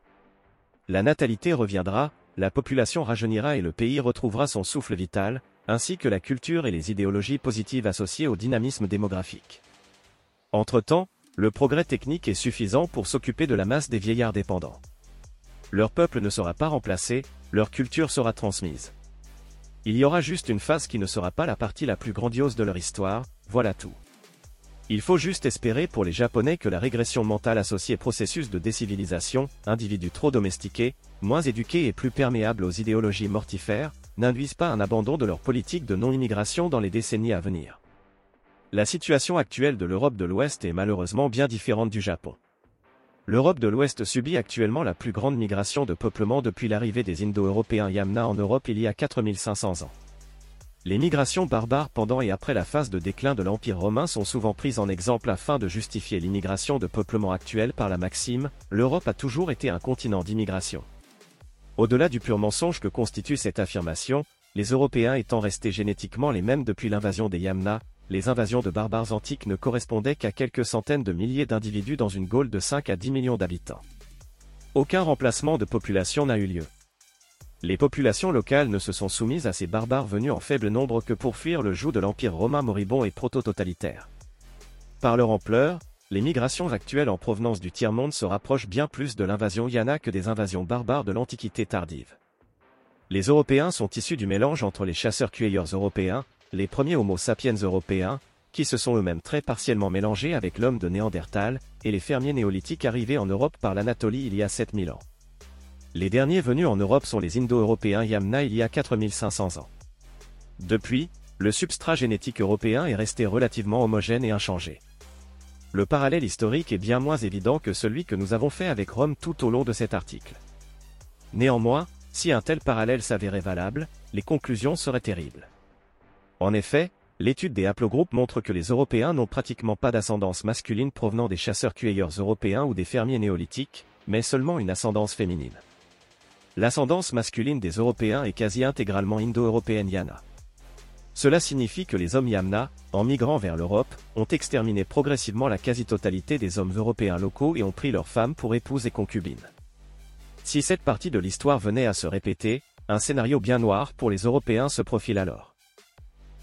Speaker 2: La natalité reviendra, la population rajeunira et le pays retrouvera son souffle vital, ainsi que la culture et les idéologies positives associées au dynamisme démographique. Entre-temps, le progrès technique est suffisant pour s'occuper de la masse des vieillards dépendants leur peuple ne sera pas remplacé, leur culture sera transmise. Il y aura juste une phase qui ne sera pas la partie la plus grandiose de leur histoire, voilà tout. Il faut juste espérer pour les Japonais que la régression mentale associée processus de décivilisation, individus trop domestiqués, moins éduqués et plus perméables aux idéologies mortifères, n'induisent pas un abandon de leur politique de non-immigration dans les décennies à venir. La situation actuelle de l'Europe de l'Ouest est malheureusement bien différente du Japon. L'Europe de l'Ouest subit actuellement la plus grande migration de peuplement depuis l'arrivée des Indo-Européens Yamna en Europe il y a 4500 ans. Les migrations barbares pendant et après la phase de déclin de l'Empire romain sont souvent prises en exemple afin de justifier l'immigration de peuplement actuelle par la maxime « l'Europe a toujours été un continent d'immigration ». Au-delà du pur mensonge que constitue cette affirmation, les Européens étant restés génétiquement les mêmes depuis l'invasion des Yamna, les invasions de barbares antiques ne correspondaient qu'à quelques centaines de milliers d'individus dans une Gaule de 5 à 10 millions d'habitants. Aucun remplacement de population n'a eu lieu. Les populations locales ne se sont soumises à ces barbares venus en faible nombre que pour fuir le joug de l'Empire romain moribond et proto-totalitaire. Par leur ampleur, les migrations actuelles en provenance du tiers-monde se rapprochent bien plus de l'invasion Yana que des invasions barbares de l'Antiquité tardive. Les Européens sont issus du mélange entre les chasseurs-cueilleurs européens, les premiers Homo sapiens européens, qui se sont eux-mêmes très partiellement mélangés avec l'homme de Néandertal, et les fermiers néolithiques arrivés en Europe par l'Anatolie il y a 7000 ans. Les derniers venus en Europe sont les Indo-Européens Yamna il y a 4500 ans. Depuis, le substrat génétique européen est resté relativement homogène et inchangé. Le parallèle historique est bien moins évident que celui que nous avons fait avec Rome tout au long de cet article. Néanmoins, si un tel parallèle s'avérait valable, les conclusions seraient terribles. En effet, l'étude des haplogroupes montre que les Européens n'ont pratiquement pas d'ascendance masculine provenant des chasseurs-cueilleurs européens ou des fermiers néolithiques, mais seulement une ascendance féminine. L'ascendance masculine des Européens est quasi intégralement indo-européenne Yana. Cela signifie que les hommes Yamna, en migrant vers l'Europe, ont exterminé progressivement la quasi-totalité des hommes européens locaux et ont pris leurs femmes pour épouses et concubines. Si cette partie de l'histoire venait à se répéter, un scénario bien noir pour les Européens se profile alors.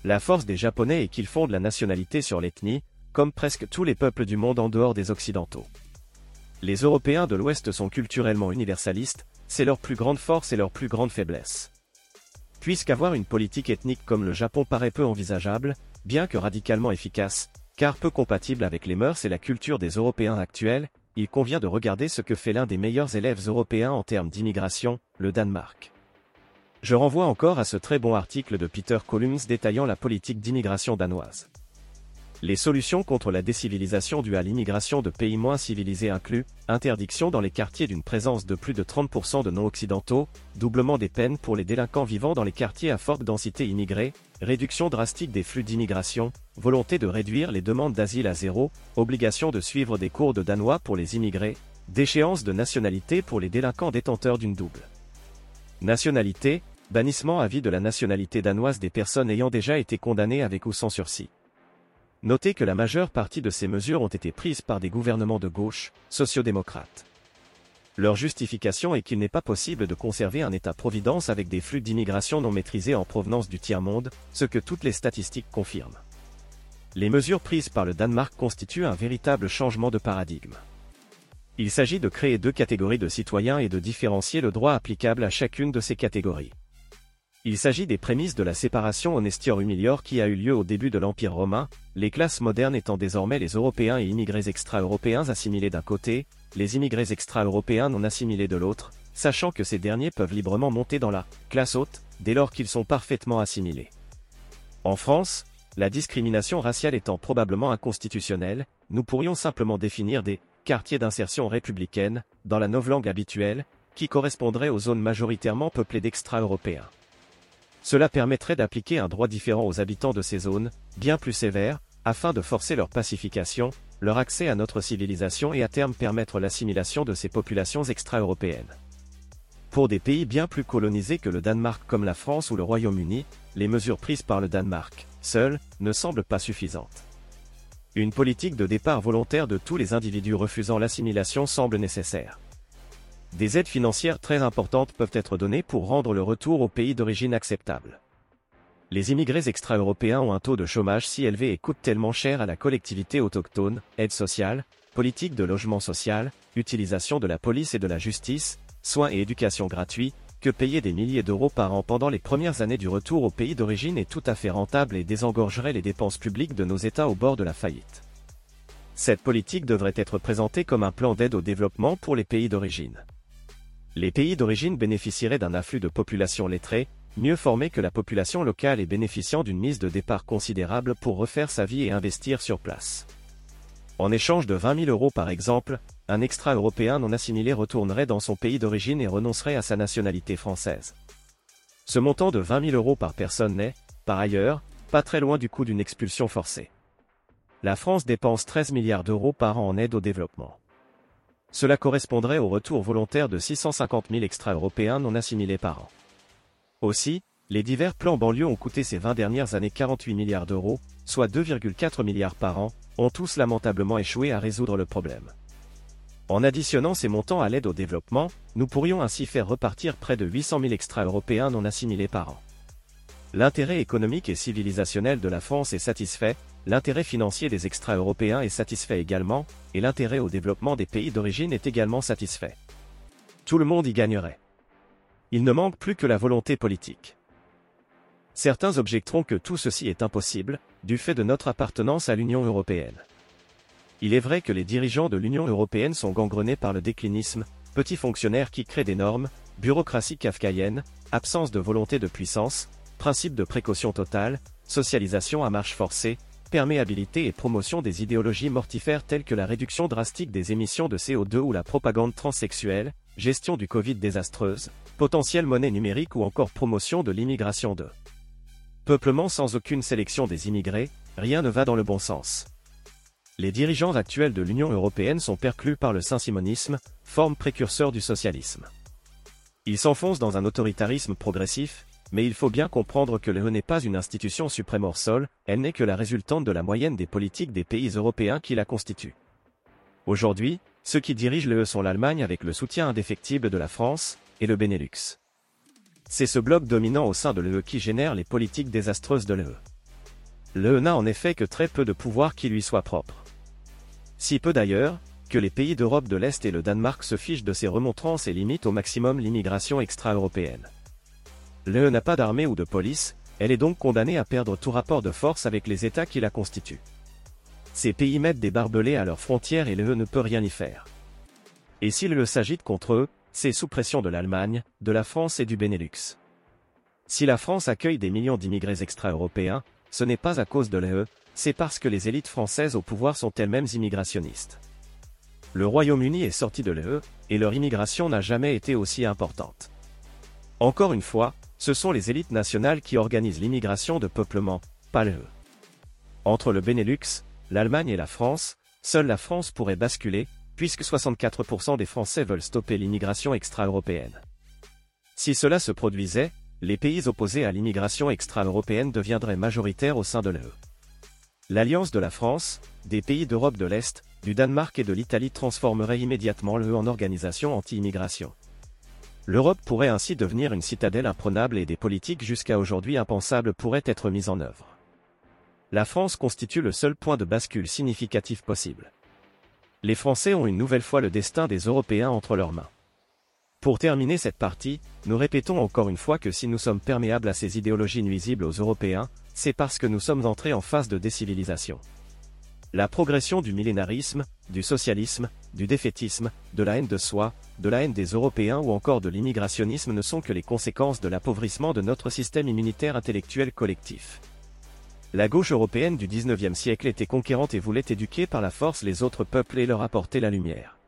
Speaker 2: La force des Japonais est qu'ils fondent la nationalité sur l'ethnie, comme presque tous les peuples du monde en dehors des Occidentaux. Les Européens de l'Ouest sont culturellement universalistes, c'est leur plus grande force et leur plus grande faiblesse. Puisqu'avoir une politique ethnique comme le Japon paraît peu envisageable, bien que radicalement efficace, car peu compatible avec les mœurs et la culture des Européens actuels, il convient de regarder ce que fait l'un des meilleurs élèves européens en termes d'immigration, le Danemark. Je renvoie encore à ce très bon article de Peter Collins détaillant la politique d'immigration danoise. Les solutions contre la décivilisation due à l'immigration de pays moins civilisés incluent interdiction dans les quartiers d'une présence de plus de 30% de non-occidentaux, doublement des peines pour les délinquants vivant dans les quartiers à forte densité immigrée, réduction drastique des flux d'immigration, volonté de réduire les demandes d'asile à zéro, obligation de suivre des cours de danois pour les immigrés, déchéance de nationalité pour les délinquants détenteurs d'une double nationalité, bannissement à vie de la nationalité danoise des personnes ayant déjà été condamnées avec ou sans sursis. Notez que la majeure partie de ces mesures ont été prises par des gouvernements de gauche, sociodémocrates. Leur justification est qu'il n'est pas possible de conserver un État-providence avec des flux d'immigration non maîtrisés en provenance du tiers-monde, ce que toutes les statistiques confirment. Les mesures prises par le Danemark constituent un véritable changement de paradigme. Il s'agit de créer deux catégories de citoyens et de différencier le droit applicable à chacune de ces catégories. Il s'agit des prémices de la séparation honestior humilior qui a eu lieu au début de l'Empire romain, les classes modernes étant désormais les Européens et immigrés extra-européens assimilés d'un côté, les immigrés extra-européens non assimilés de l'autre, sachant que ces derniers peuvent librement monter dans la classe haute, dès lors qu'ils sont parfaitement assimilés. En France, la discrimination raciale étant probablement inconstitutionnelle, nous pourrions simplement définir des quartiers d'insertion républicaine, dans la novlangue habituelle, qui correspondraient aux zones majoritairement peuplées d'extra-européens. Cela permettrait d'appliquer un droit différent aux habitants de ces zones, bien plus sévère, afin de forcer leur pacification, leur accès à notre civilisation et à terme permettre l'assimilation de ces populations extra-européennes. Pour des pays bien plus colonisés que le Danemark comme la France ou le Royaume-Uni, les mesures prises par le Danemark, seules, ne semblent pas suffisantes. Une politique de départ volontaire de tous les individus refusant l'assimilation semble nécessaire. Des aides financières très importantes peuvent être données pour rendre le retour au pays d'origine acceptable. Les immigrés extra-européens ont un taux de chômage si élevé et coûtent tellement cher à la collectivité autochtone, aide sociale, politique de logement social, utilisation de la police et de la justice, soins et éducation gratuits, que payer des milliers d'euros par an pendant les premières années du retour au pays d'origine est tout à fait rentable et désengorgerait les dépenses publiques de nos États au bord de la faillite. Cette politique devrait être présentée comme un plan d'aide au développement pour les pays d'origine les pays d'origine bénéficieraient d'un afflux de population lettrée, mieux formée que la population locale et bénéficiant d'une mise de départ considérable pour refaire sa vie et investir sur place. En échange de 20 000 euros par exemple, un extra-européen non assimilé retournerait dans son pays d'origine et renoncerait à sa nationalité française. Ce montant de 20 000 euros par personne n'est, par ailleurs, pas très loin du coût d'une expulsion forcée. La France dépense 13 milliards d'euros par an en aide au développement. Cela correspondrait au retour volontaire de 650 000 extra-européens non assimilés par an. Aussi, les divers plans banlieues ont coûté ces 20 dernières années 48 milliards d'euros, soit 2,4 milliards par an, ont tous lamentablement échoué à résoudre le problème. En additionnant ces montants à l'aide au développement, nous pourrions ainsi faire repartir près de 800 000 extra-européens non assimilés par an. L'intérêt économique et civilisationnel de la France est satisfait, l'intérêt financier des extra-européens est satisfait également, et l'intérêt au développement des pays d'origine est également satisfait. Tout le monde y gagnerait. Il ne manque plus que la volonté politique. Certains objecteront que tout ceci est impossible, du fait de notre appartenance à l'Union européenne. Il est vrai que les dirigeants de l'Union européenne sont gangrenés par le déclinisme, petits fonctionnaires qui créent des normes, bureaucratie kafkaïenne, absence de volonté de puissance, principe de précaution totale, socialisation à marche forcée, perméabilité et promotion des idéologies mortifères telles que la réduction drastique des émissions de CO2 ou la propagande transsexuelle, gestion du Covid désastreuse, potentielle monnaie numérique ou encore promotion de l'immigration de peuplement sans aucune sélection des immigrés, rien ne va dans le bon sens. Les dirigeants actuels de l'Union européenne sont perclus par le saint-simonisme, forme précurseur du socialisme. Ils s'enfoncent dans un autoritarisme progressif, mais il faut bien comprendre que l'UE n'est pas une institution suprême hors sol, elle n'est que la résultante de la moyenne des politiques des pays européens qui la constituent. Aujourd'hui, ceux qui dirigent l'UE sont l'Allemagne avec le soutien indéfectible de la France, et le Benelux. C'est ce bloc dominant au sein de l'UE qui génère les politiques désastreuses de l'UE. L'UE n'a en effet que très peu de pouvoir qui lui soit propre. Si peu d'ailleurs, que les pays d'Europe de l'Est et le Danemark se fichent de ces remontrances et limitent au maximum l'immigration extra-européenne. L'UE n'a pas d'armée ou de police, elle est donc condamnée à perdre tout rapport de force avec les États qui la constituent. Ces pays mettent des barbelés à leurs frontières et l'UE ne peut rien y faire. Et s'il le s'agite contre eux, c'est sous pression de l'Allemagne, de la France et du Benelux. Si la France accueille des millions d'immigrés extra-européens, ce n'est pas à cause de l'UE, c'est parce que les élites françaises au pouvoir sont elles-mêmes immigrationnistes. Le Royaume-Uni est sorti de l'UE, et leur immigration n'a jamais été aussi importante. Encore une fois, ce sont les élites nationales qui organisent l'immigration de peuplement, pas l'UE. Entre le Benelux, l'Allemagne et la France, seule la France pourrait basculer, puisque 64% des Français veulent stopper l'immigration extra-européenne. Si cela se produisait, les pays opposés à l'immigration extra-européenne deviendraient majoritaires au sein de l'UE. L'alliance de la France, des pays d'Europe de l'Est, du Danemark et de l'Italie transformerait immédiatement l'UE en organisation anti-immigration. L'Europe pourrait ainsi devenir une citadelle imprenable et des politiques jusqu'à aujourd'hui impensables pourraient être mises en œuvre. La France constitue le seul point de bascule significatif possible. Les Français ont une nouvelle fois le destin des Européens entre leurs mains. Pour terminer cette partie, nous répétons encore une fois que si nous sommes perméables à ces idéologies nuisibles aux Européens, c'est parce que nous sommes entrés en phase de décivilisation. La progression du millénarisme, du socialisme, du défaitisme, de la haine de soi, de la haine des Européens ou encore de l'immigrationnisme ne sont que les conséquences de l'appauvrissement de notre système immunitaire intellectuel collectif. La gauche européenne du XIXe siècle était conquérante et voulait éduquer par la force les autres peuples et leur apporter la lumière.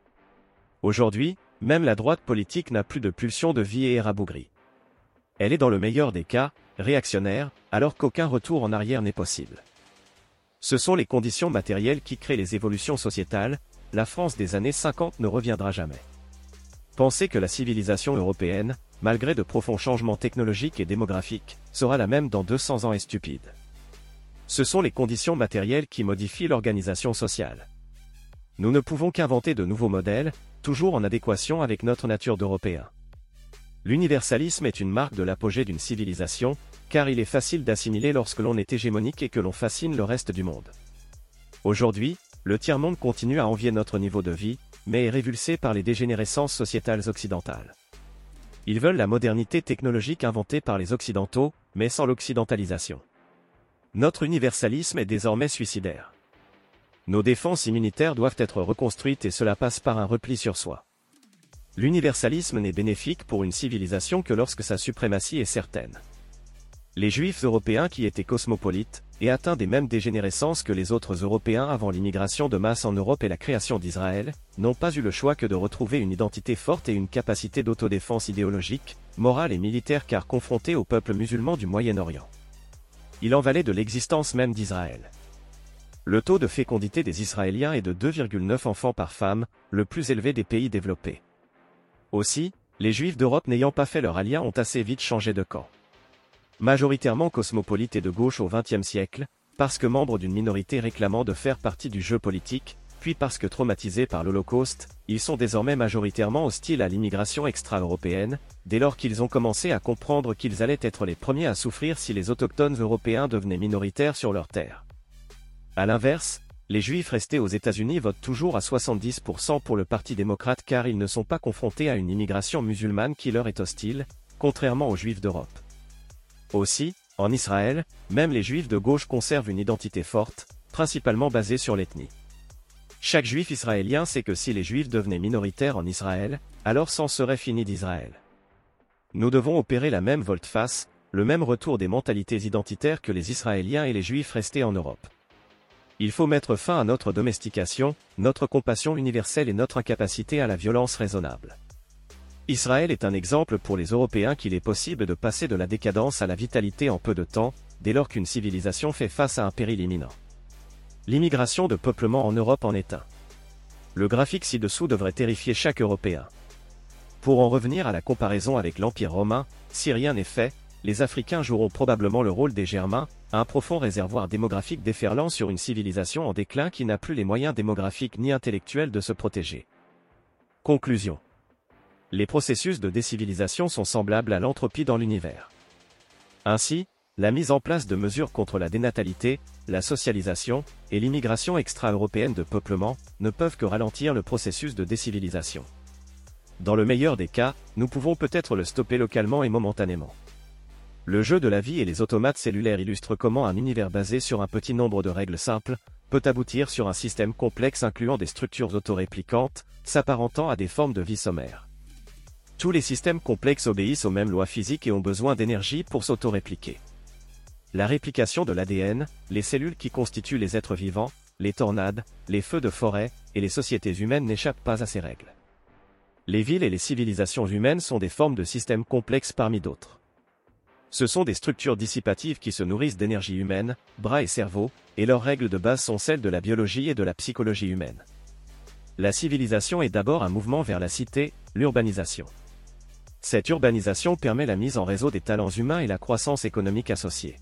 Speaker 2: Aujourd'hui, même la droite politique n'a plus de pulsion de vie et est rabougrie. Elle est dans le meilleur des cas, réactionnaire, alors qu'aucun retour en arrière n'est possible. Ce sont les conditions matérielles qui créent les évolutions sociétales, la France des années 50 ne reviendra jamais. Penser que la civilisation européenne, malgré de profonds changements technologiques et démographiques, sera la même dans 200 ans est stupide. Ce sont les conditions matérielles qui modifient l'organisation sociale. Nous ne pouvons qu'inventer de nouveaux modèles, toujours en adéquation avec notre nature d'Européens. L'universalisme est une marque de l'apogée d'une civilisation, car il est facile d'assimiler lorsque l'on est hégémonique et que l'on fascine le reste du monde. Aujourd'hui, le tiers-monde continue à envier notre niveau de vie, mais est révulsé par les dégénérescences sociétales occidentales. Ils veulent la modernité technologique inventée par les Occidentaux, mais sans l'occidentalisation. Notre universalisme est désormais suicidaire. Nos défenses immunitaires doivent être reconstruites et cela passe par un repli sur soi. L'universalisme n'est bénéfique pour une civilisation que lorsque sa suprématie est certaine. Les Juifs européens qui étaient cosmopolites, et atteints des mêmes dégénérescences que les autres Européens avant l'immigration de masse en Europe et la création d'Israël, n'ont pas eu le choix que de retrouver une identité forte et une capacité d'autodéfense idéologique, morale et militaire car confrontés au peuple musulman du Moyen-Orient. Il en valait de l'existence même d'Israël. Le taux de fécondité des Israéliens est de 2,9 enfants par femme, le plus élevé des pays développés. Aussi, les Juifs d'Europe n'ayant pas fait leur alliance ont assez vite changé de camp. Majoritairement cosmopolites et de gauche au XXe siècle, parce que membres d'une minorité réclamant de faire partie du jeu politique, puis parce que traumatisés par l'Holocauste, ils sont désormais majoritairement hostiles à l'immigration extra-européenne, dès lors qu'ils ont commencé à comprendre qu'ils allaient être les premiers à souffrir si les autochtones européens devenaient minoritaires sur leur terre. A l'inverse, les juifs restés aux États-Unis votent toujours à 70% pour le Parti démocrate car ils ne sont pas confrontés à une immigration musulmane qui leur est hostile, contrairement aux juifs d'Europe. Aussi, en Israël, même les juifs de gauche conservent une identité forte, principalement basée sur l'ethnie. Chaque juif israélien sait que si les juifs devenaient minoritaires en Israël, alors c'en serait fini d'Israël. Nous devons opérer la même volte-face, le même retour des mentalités identitaires que les Israéliens et les juifs restés en Europe. Il faut mettre fin à notre domestication, notre compassion universelle et notre incapacité à la violence raisonnable. Israël est un exemple pour les Européens qu'il est possible de passer de la décadence à la vitalité en peu de temps, dès lors qu'une civilisation fait face à un péril imminent. L'immigration de peuplement en Europe en est un. Le graphique ci-dessous devrait terrifier chaque Européen. Pour en revenir à la comparaison avec l'Empire romain, si rien n'est fait, les Africains joueront probablement le rôle des Germains, un profond réservoir démographique déferlant sur une civilisation en déclin qui n'a plus les moyens démographiques ni intellectuels de se protéger. Conclusion. Les processus de décivilisation sont semblables à l'entropie dans l'univers. Ainsi, la mise en place de mesures contre la dénatalité, la socialisation et l'immigration extra-européenne de peuplement ne peuvent que ralentir le processus de décivilisation. Dans le meilleur des cas, nous pouvons peut-être le stopper localement et momentanément. Le jeu de la vie et les automates cellulaires illustrent comment un univers basé sur un petit nombre de règles simples peut aboutir sur un système complexe incluant des structures autoréplicantes, s'apparentant à des formes de vie sommaire. Tous les systèmes complexes obéissent aux mêmes lois physiques et ont besoin d'énergie pour s'autorépliquer. La réplication de l'ADN, les cellules qui constituent les êtres vivants, les tornades, les feux de forêt et les sociétés humaines n'échappent pas à ces règles. Les villes et les civilisations humaines sont des formes de systèmes complexes parmi d'autres. Ce sont des structures dissipatives qui se nourrissent d'énergie humaine, bras et cerveau, et leurs règles de base sont celles de la biologie et de la psychologie humaine. La civilisation est d'abord un mouvement vers la cité, l'urbanisation. Cette urbanisation permet la mise en réseau des talents humains et la croissance économique associée.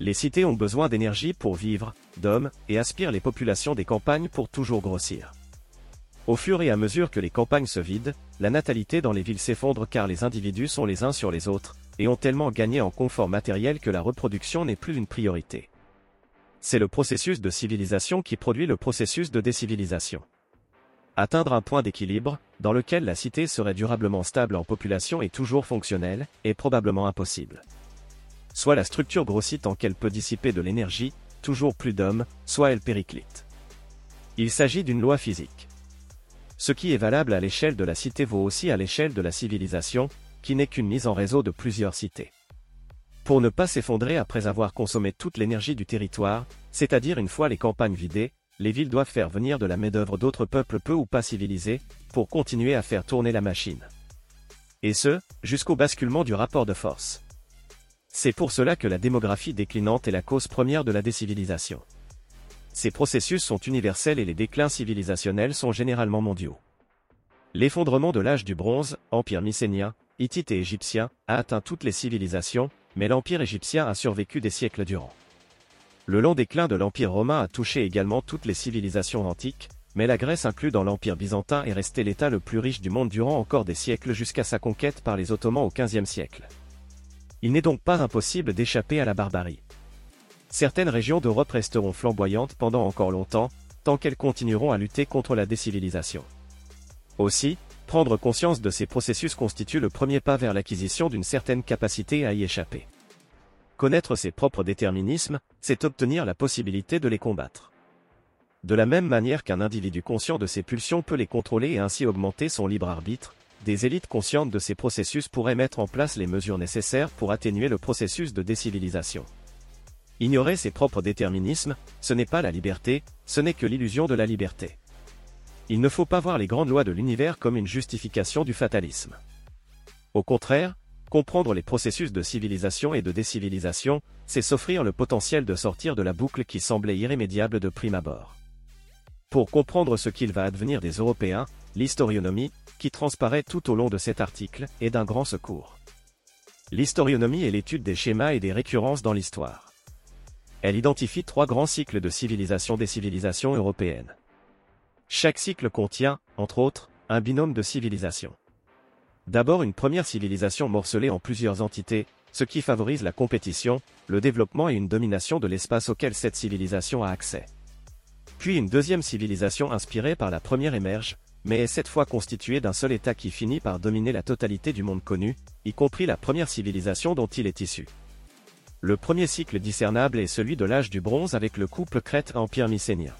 Speaker 2: Les cités ont besoin d'énergie pour vivre, d'hommes, et aspirent les populations des campagnes pour toujours grossir. Au fur et à mesure que les campagnes se vident, la natalité dans les villes s'effondre car les individus sont les uns sur les autres, et ont tellement gagné en confort matériel que la reproduction n'est plus une priorité. C'est le processus de civilisation qui produit le processus de décivilisation. Atteindre un point d'équilibre, dans lequel la cité serait durablement stable en population et toujours fonctionnelle, est probablement impossible. Soit la structure grossit tant qu'elle peut dissiper de l'énergie, toujours plus d'hommes, soit elle périclite. Il s'agit d'une loi physique. Ce qui est valable à l'échelle de la cité vaut aussi à l'échelle de la civilisation, qui n'est qu'une mise en réseau de plusieurs cités. Pour ne pas s'effondrer après avoir consommé toute l'énergie du territoire, c'est-à-dire une fois les campagnes vidées, les villes doivent faire venir de la main-d'œuvre d'autres peuples peu ou pas civilisés, pour continuer à faire tourner la machine. Et ce, jusqu'au basculement du rapport de force. C'est pour cela que la démographie déclinante est la cause première de la décivilisation. Ces processus sont universels et les déclins civilisationnels sont généralement mondiaux. L'effondrement de l'âge du bronze, empire mycénien, hittite et égyptien, a atteint toutes les civilisations, mais l'empire égyptien a survécu des siècles durant. Le long déclin de l'empire romain a touché également toutes les civilisations antiques, mais la Grèce inclue dans l'empire byzantin est restée l'état le plus riche du monde durant encore des siècles jusqu'à sa conquête par les Ottomans au XVe siècle. Il n'est donc pas impossible d'échapper à la barbarie. Certaines régions d'Europe resteront flamboyantes pendant encore longtemps, tant qu'elles continueront à lutter contre la décivilisation. Aussi, prendre conscience de ces processus constitue le premier pas vers l'acquisition d'une certaine capacité à y échapper. Connaître ses propres déterminismes, c'est obtenir la possibilité de les combattre. De la même manière qu'un individu conscient de ses pulsions peut les contrôler et ainsi augmenter son libre arbitre, des élites conscientes de ces processus pourraient mettre en place les mesures nécessaires pour atténuer le processus de décivilisation. Ignorer ses propres déterminismes, ce n'est pas la liberté, ce n'est que l'illusion de la liberté. Il ne faut pas voir les grandes lois de l'univers comme une justification du fatalisme. Au contraire, comprendre les processus de civilisation et de décivilisation, c'est s'offrir le potentiel de sortir de la boucle qui semblait irrémédiable de prime abord. Pour comprendre ce qu'il va advenir des Européens, l'historionomie, qui transparaît tout au long de cet article, est d'un grand secours. L'historionomie est l'étude des schémas et des récurrences dans l'histoire. Elle identifie trois grands cycles de civilisation des civilisations européennes. Chaque cycle contient, entre autres, un binôme de civilisation. D'abord une première civilisation morcelée en plusieurs entités, ce qui favorise la compétition, le développement et une domination de l'espace auquel cette civilisation a accès. Puis une deuxième civilisation inspirée par la première émerge, mais est cette fois constitué d'un seul État qui finit par dominer la totalité du monde connu, y compris la première civilisation dont il est issu. Le premier cycle discernable est celui de l'âge du bronze avec le couple Crète-Empire mycénien.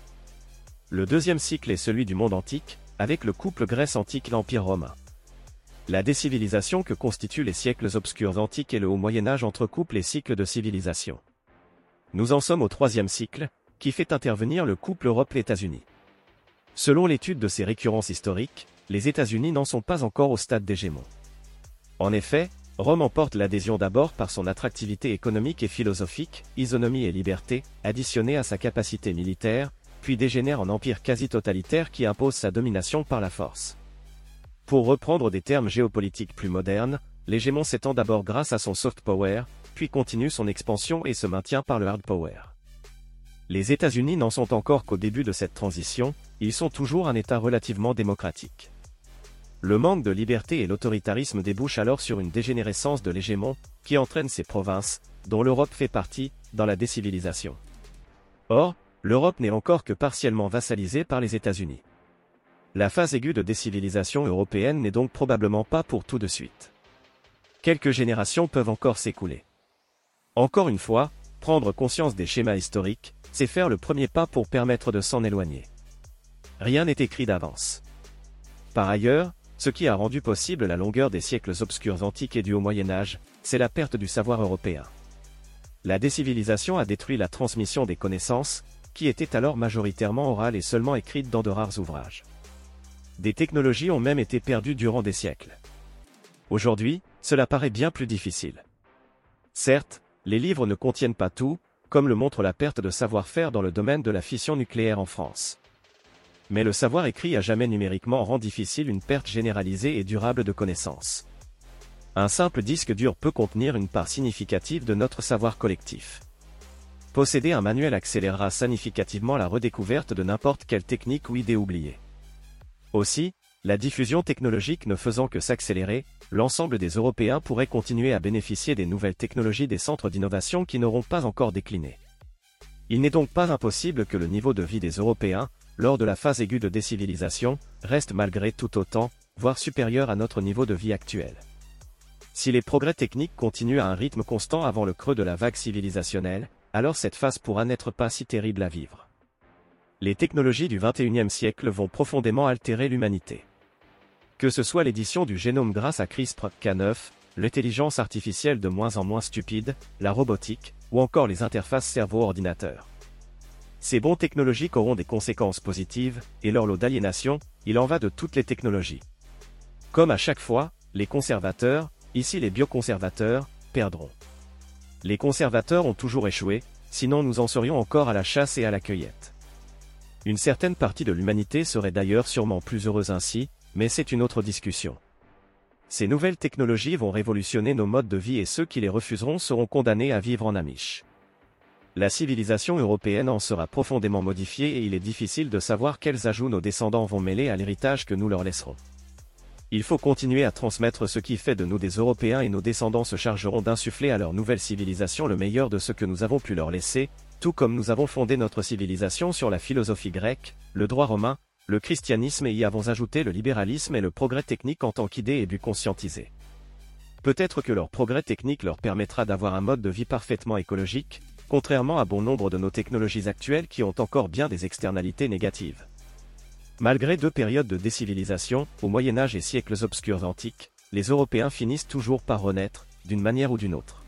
Speaker 2: Le deuxième cycle est celui du monde antique, avec le couple Grèce antique l'Empire romain. La décivilisation que constituent les siècles obscurs antiques et le haut Moyen Âge entrecoupe les cycles de civilisation. Nous en sommes au troisième cycle, qui fait intervenir le couple Europe-États-Unis. Selon l'étude de ces récurrences historiques, les États-Unis n'en sont pas encore au stade d'hégémon. En effet, Rome emporte l'adhésion d'abord par son attractivité économique et philosophique, isonomie et liberté, additionnée à sa capacité militaire, puis dégénère en empire quasi-totalitaire qui impose sa domination par la force. Pour reprendre des termes géopolitiques plus modernes, l'hégémon s'étend d'abord grâce à son soft power, puis continue son expansion et se maintient par le hard power. Les États-Unis n'en sont encore qu'au début de cette transition, ils sont toujours un État relativement démocratique. Le manque de liberté et l'autoritarisme débouchent alors sur une dégénérescence de l'hégémon, qui entraîne ces provinces, dont l'Europe fait partie, dans la décivilisation. Or, l'Europe n'est encore que partiellement vassalisée par les États-Unis. La phase aiguë de décivilisation européenne n'est donc probablement pas pour tout de suite. Quelques générations peuvent encore s'écouler. Encore une fois, prendre conscience des schémas historiques, c'est faire le premier pas pour permettre de s'en éloigner. Rien n'est écrit d'avance. Par ailleurs, ce qui a rendu possible la longueur des siècles obscurs antiques et du Haut Moyen Âge, c'est la perte du savoir européen. La décivilisation a détruit la transmission des connaissances, qui étaient alors majoritairement orales et seulement écrites dans de rares ouvrages. Des technologies ont même été perdues durant des siècles. Aujourd'hui, cela paraît bien plus difficile. Certes, les livres ne contiennent pas tout, comme le montre la perte de savoir-faire dans le domaine de la fission nucléaire en France. Mais le savoir écrit à jamais numériquement rend difficile une perte généralisée et durable de connaissances. Un simple disque dur peut contenir une part significative de notre savoir collectif. Posséder un manuel accélérera significativement la redécouverte de n'importe quelle technique ou idée oubliée. Aussi, la diffusion technologique ne faisant que s'accélérer, l'ensemble des Européens pourraient continuer à bénéficier des nouvelles technologies des centres d'innovation qui n'auront pas encore décliné. Il n'est donc pas impossible que le niveau de vie des Européens, lors de la phase aiguë de décivilisation, reste malgré tout autant, voire supérieur à notre niveau de vie actuel. Si les progrès techniques continuent à un rythme constant avant le creux de la vague civilisationnelle, alors cette phase pourra n'être pas si terrible à vivre. Les technologies du XXIe siècle vont profondément altérer l'humanité. Que ce soit l'édition du génome grâce à CRISPR-Cas9, l'intelligence artificielle de moins en moins stupide, la robotique, ou encore les interfaces cerveau-ordinateur. Ces bons technologiques auront des conséquences positives, et leur lot d'aliénation, il en va de toutes les technologies. Comme à chaque fois, les conservateurs, ici les bioconservateurs, perdront. Les conservateurs ont toujours échoué, sinon nous en serions encore à la chasse et à la cueillette. Une certaine partie de l'humanité serait d'ailleurs sûrement plus heureuse ainsi, mais c'est une autre discussion. Ces nouvelles technologies vont révolutionner nos modes de vie et ceux qui les refuseront seront condamnés à vivre en amiche. La civilisation européenne en sera profondément modifiée et il est difficile de savoir quels ajouts nos descendants vont mêler à l'héritage que nous leur laisserons. Il faut continuer à transmettre ce qui fait de nous des Européens et nos descendants se chargeront d'insuffler à leur nouvelle civilisation le meilleur de ce que nous avons pu leur laisser, tout comme nous avons fondé notre civilisation sur la philosophie grecque, le droit romain, le christianisme et y avons ajouté le libéralisme et le progrès technique en tant qu'idée et but conscientisé. Peut-être que leur progrès technique leur permettra d'avoir un mode de vie parfaitement écologique, contrairement à bon nombre de nos technologies actuelles qui ont encore bien des externalités négatives. Malgré deux périodes de décivilisation, au Moyen Âge et siècles obscurs antiques, les Européens finissent toujours par renaître, d'une manière ou d'une autre.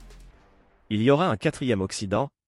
Speaker 2: Il y aura un quatrième Occident,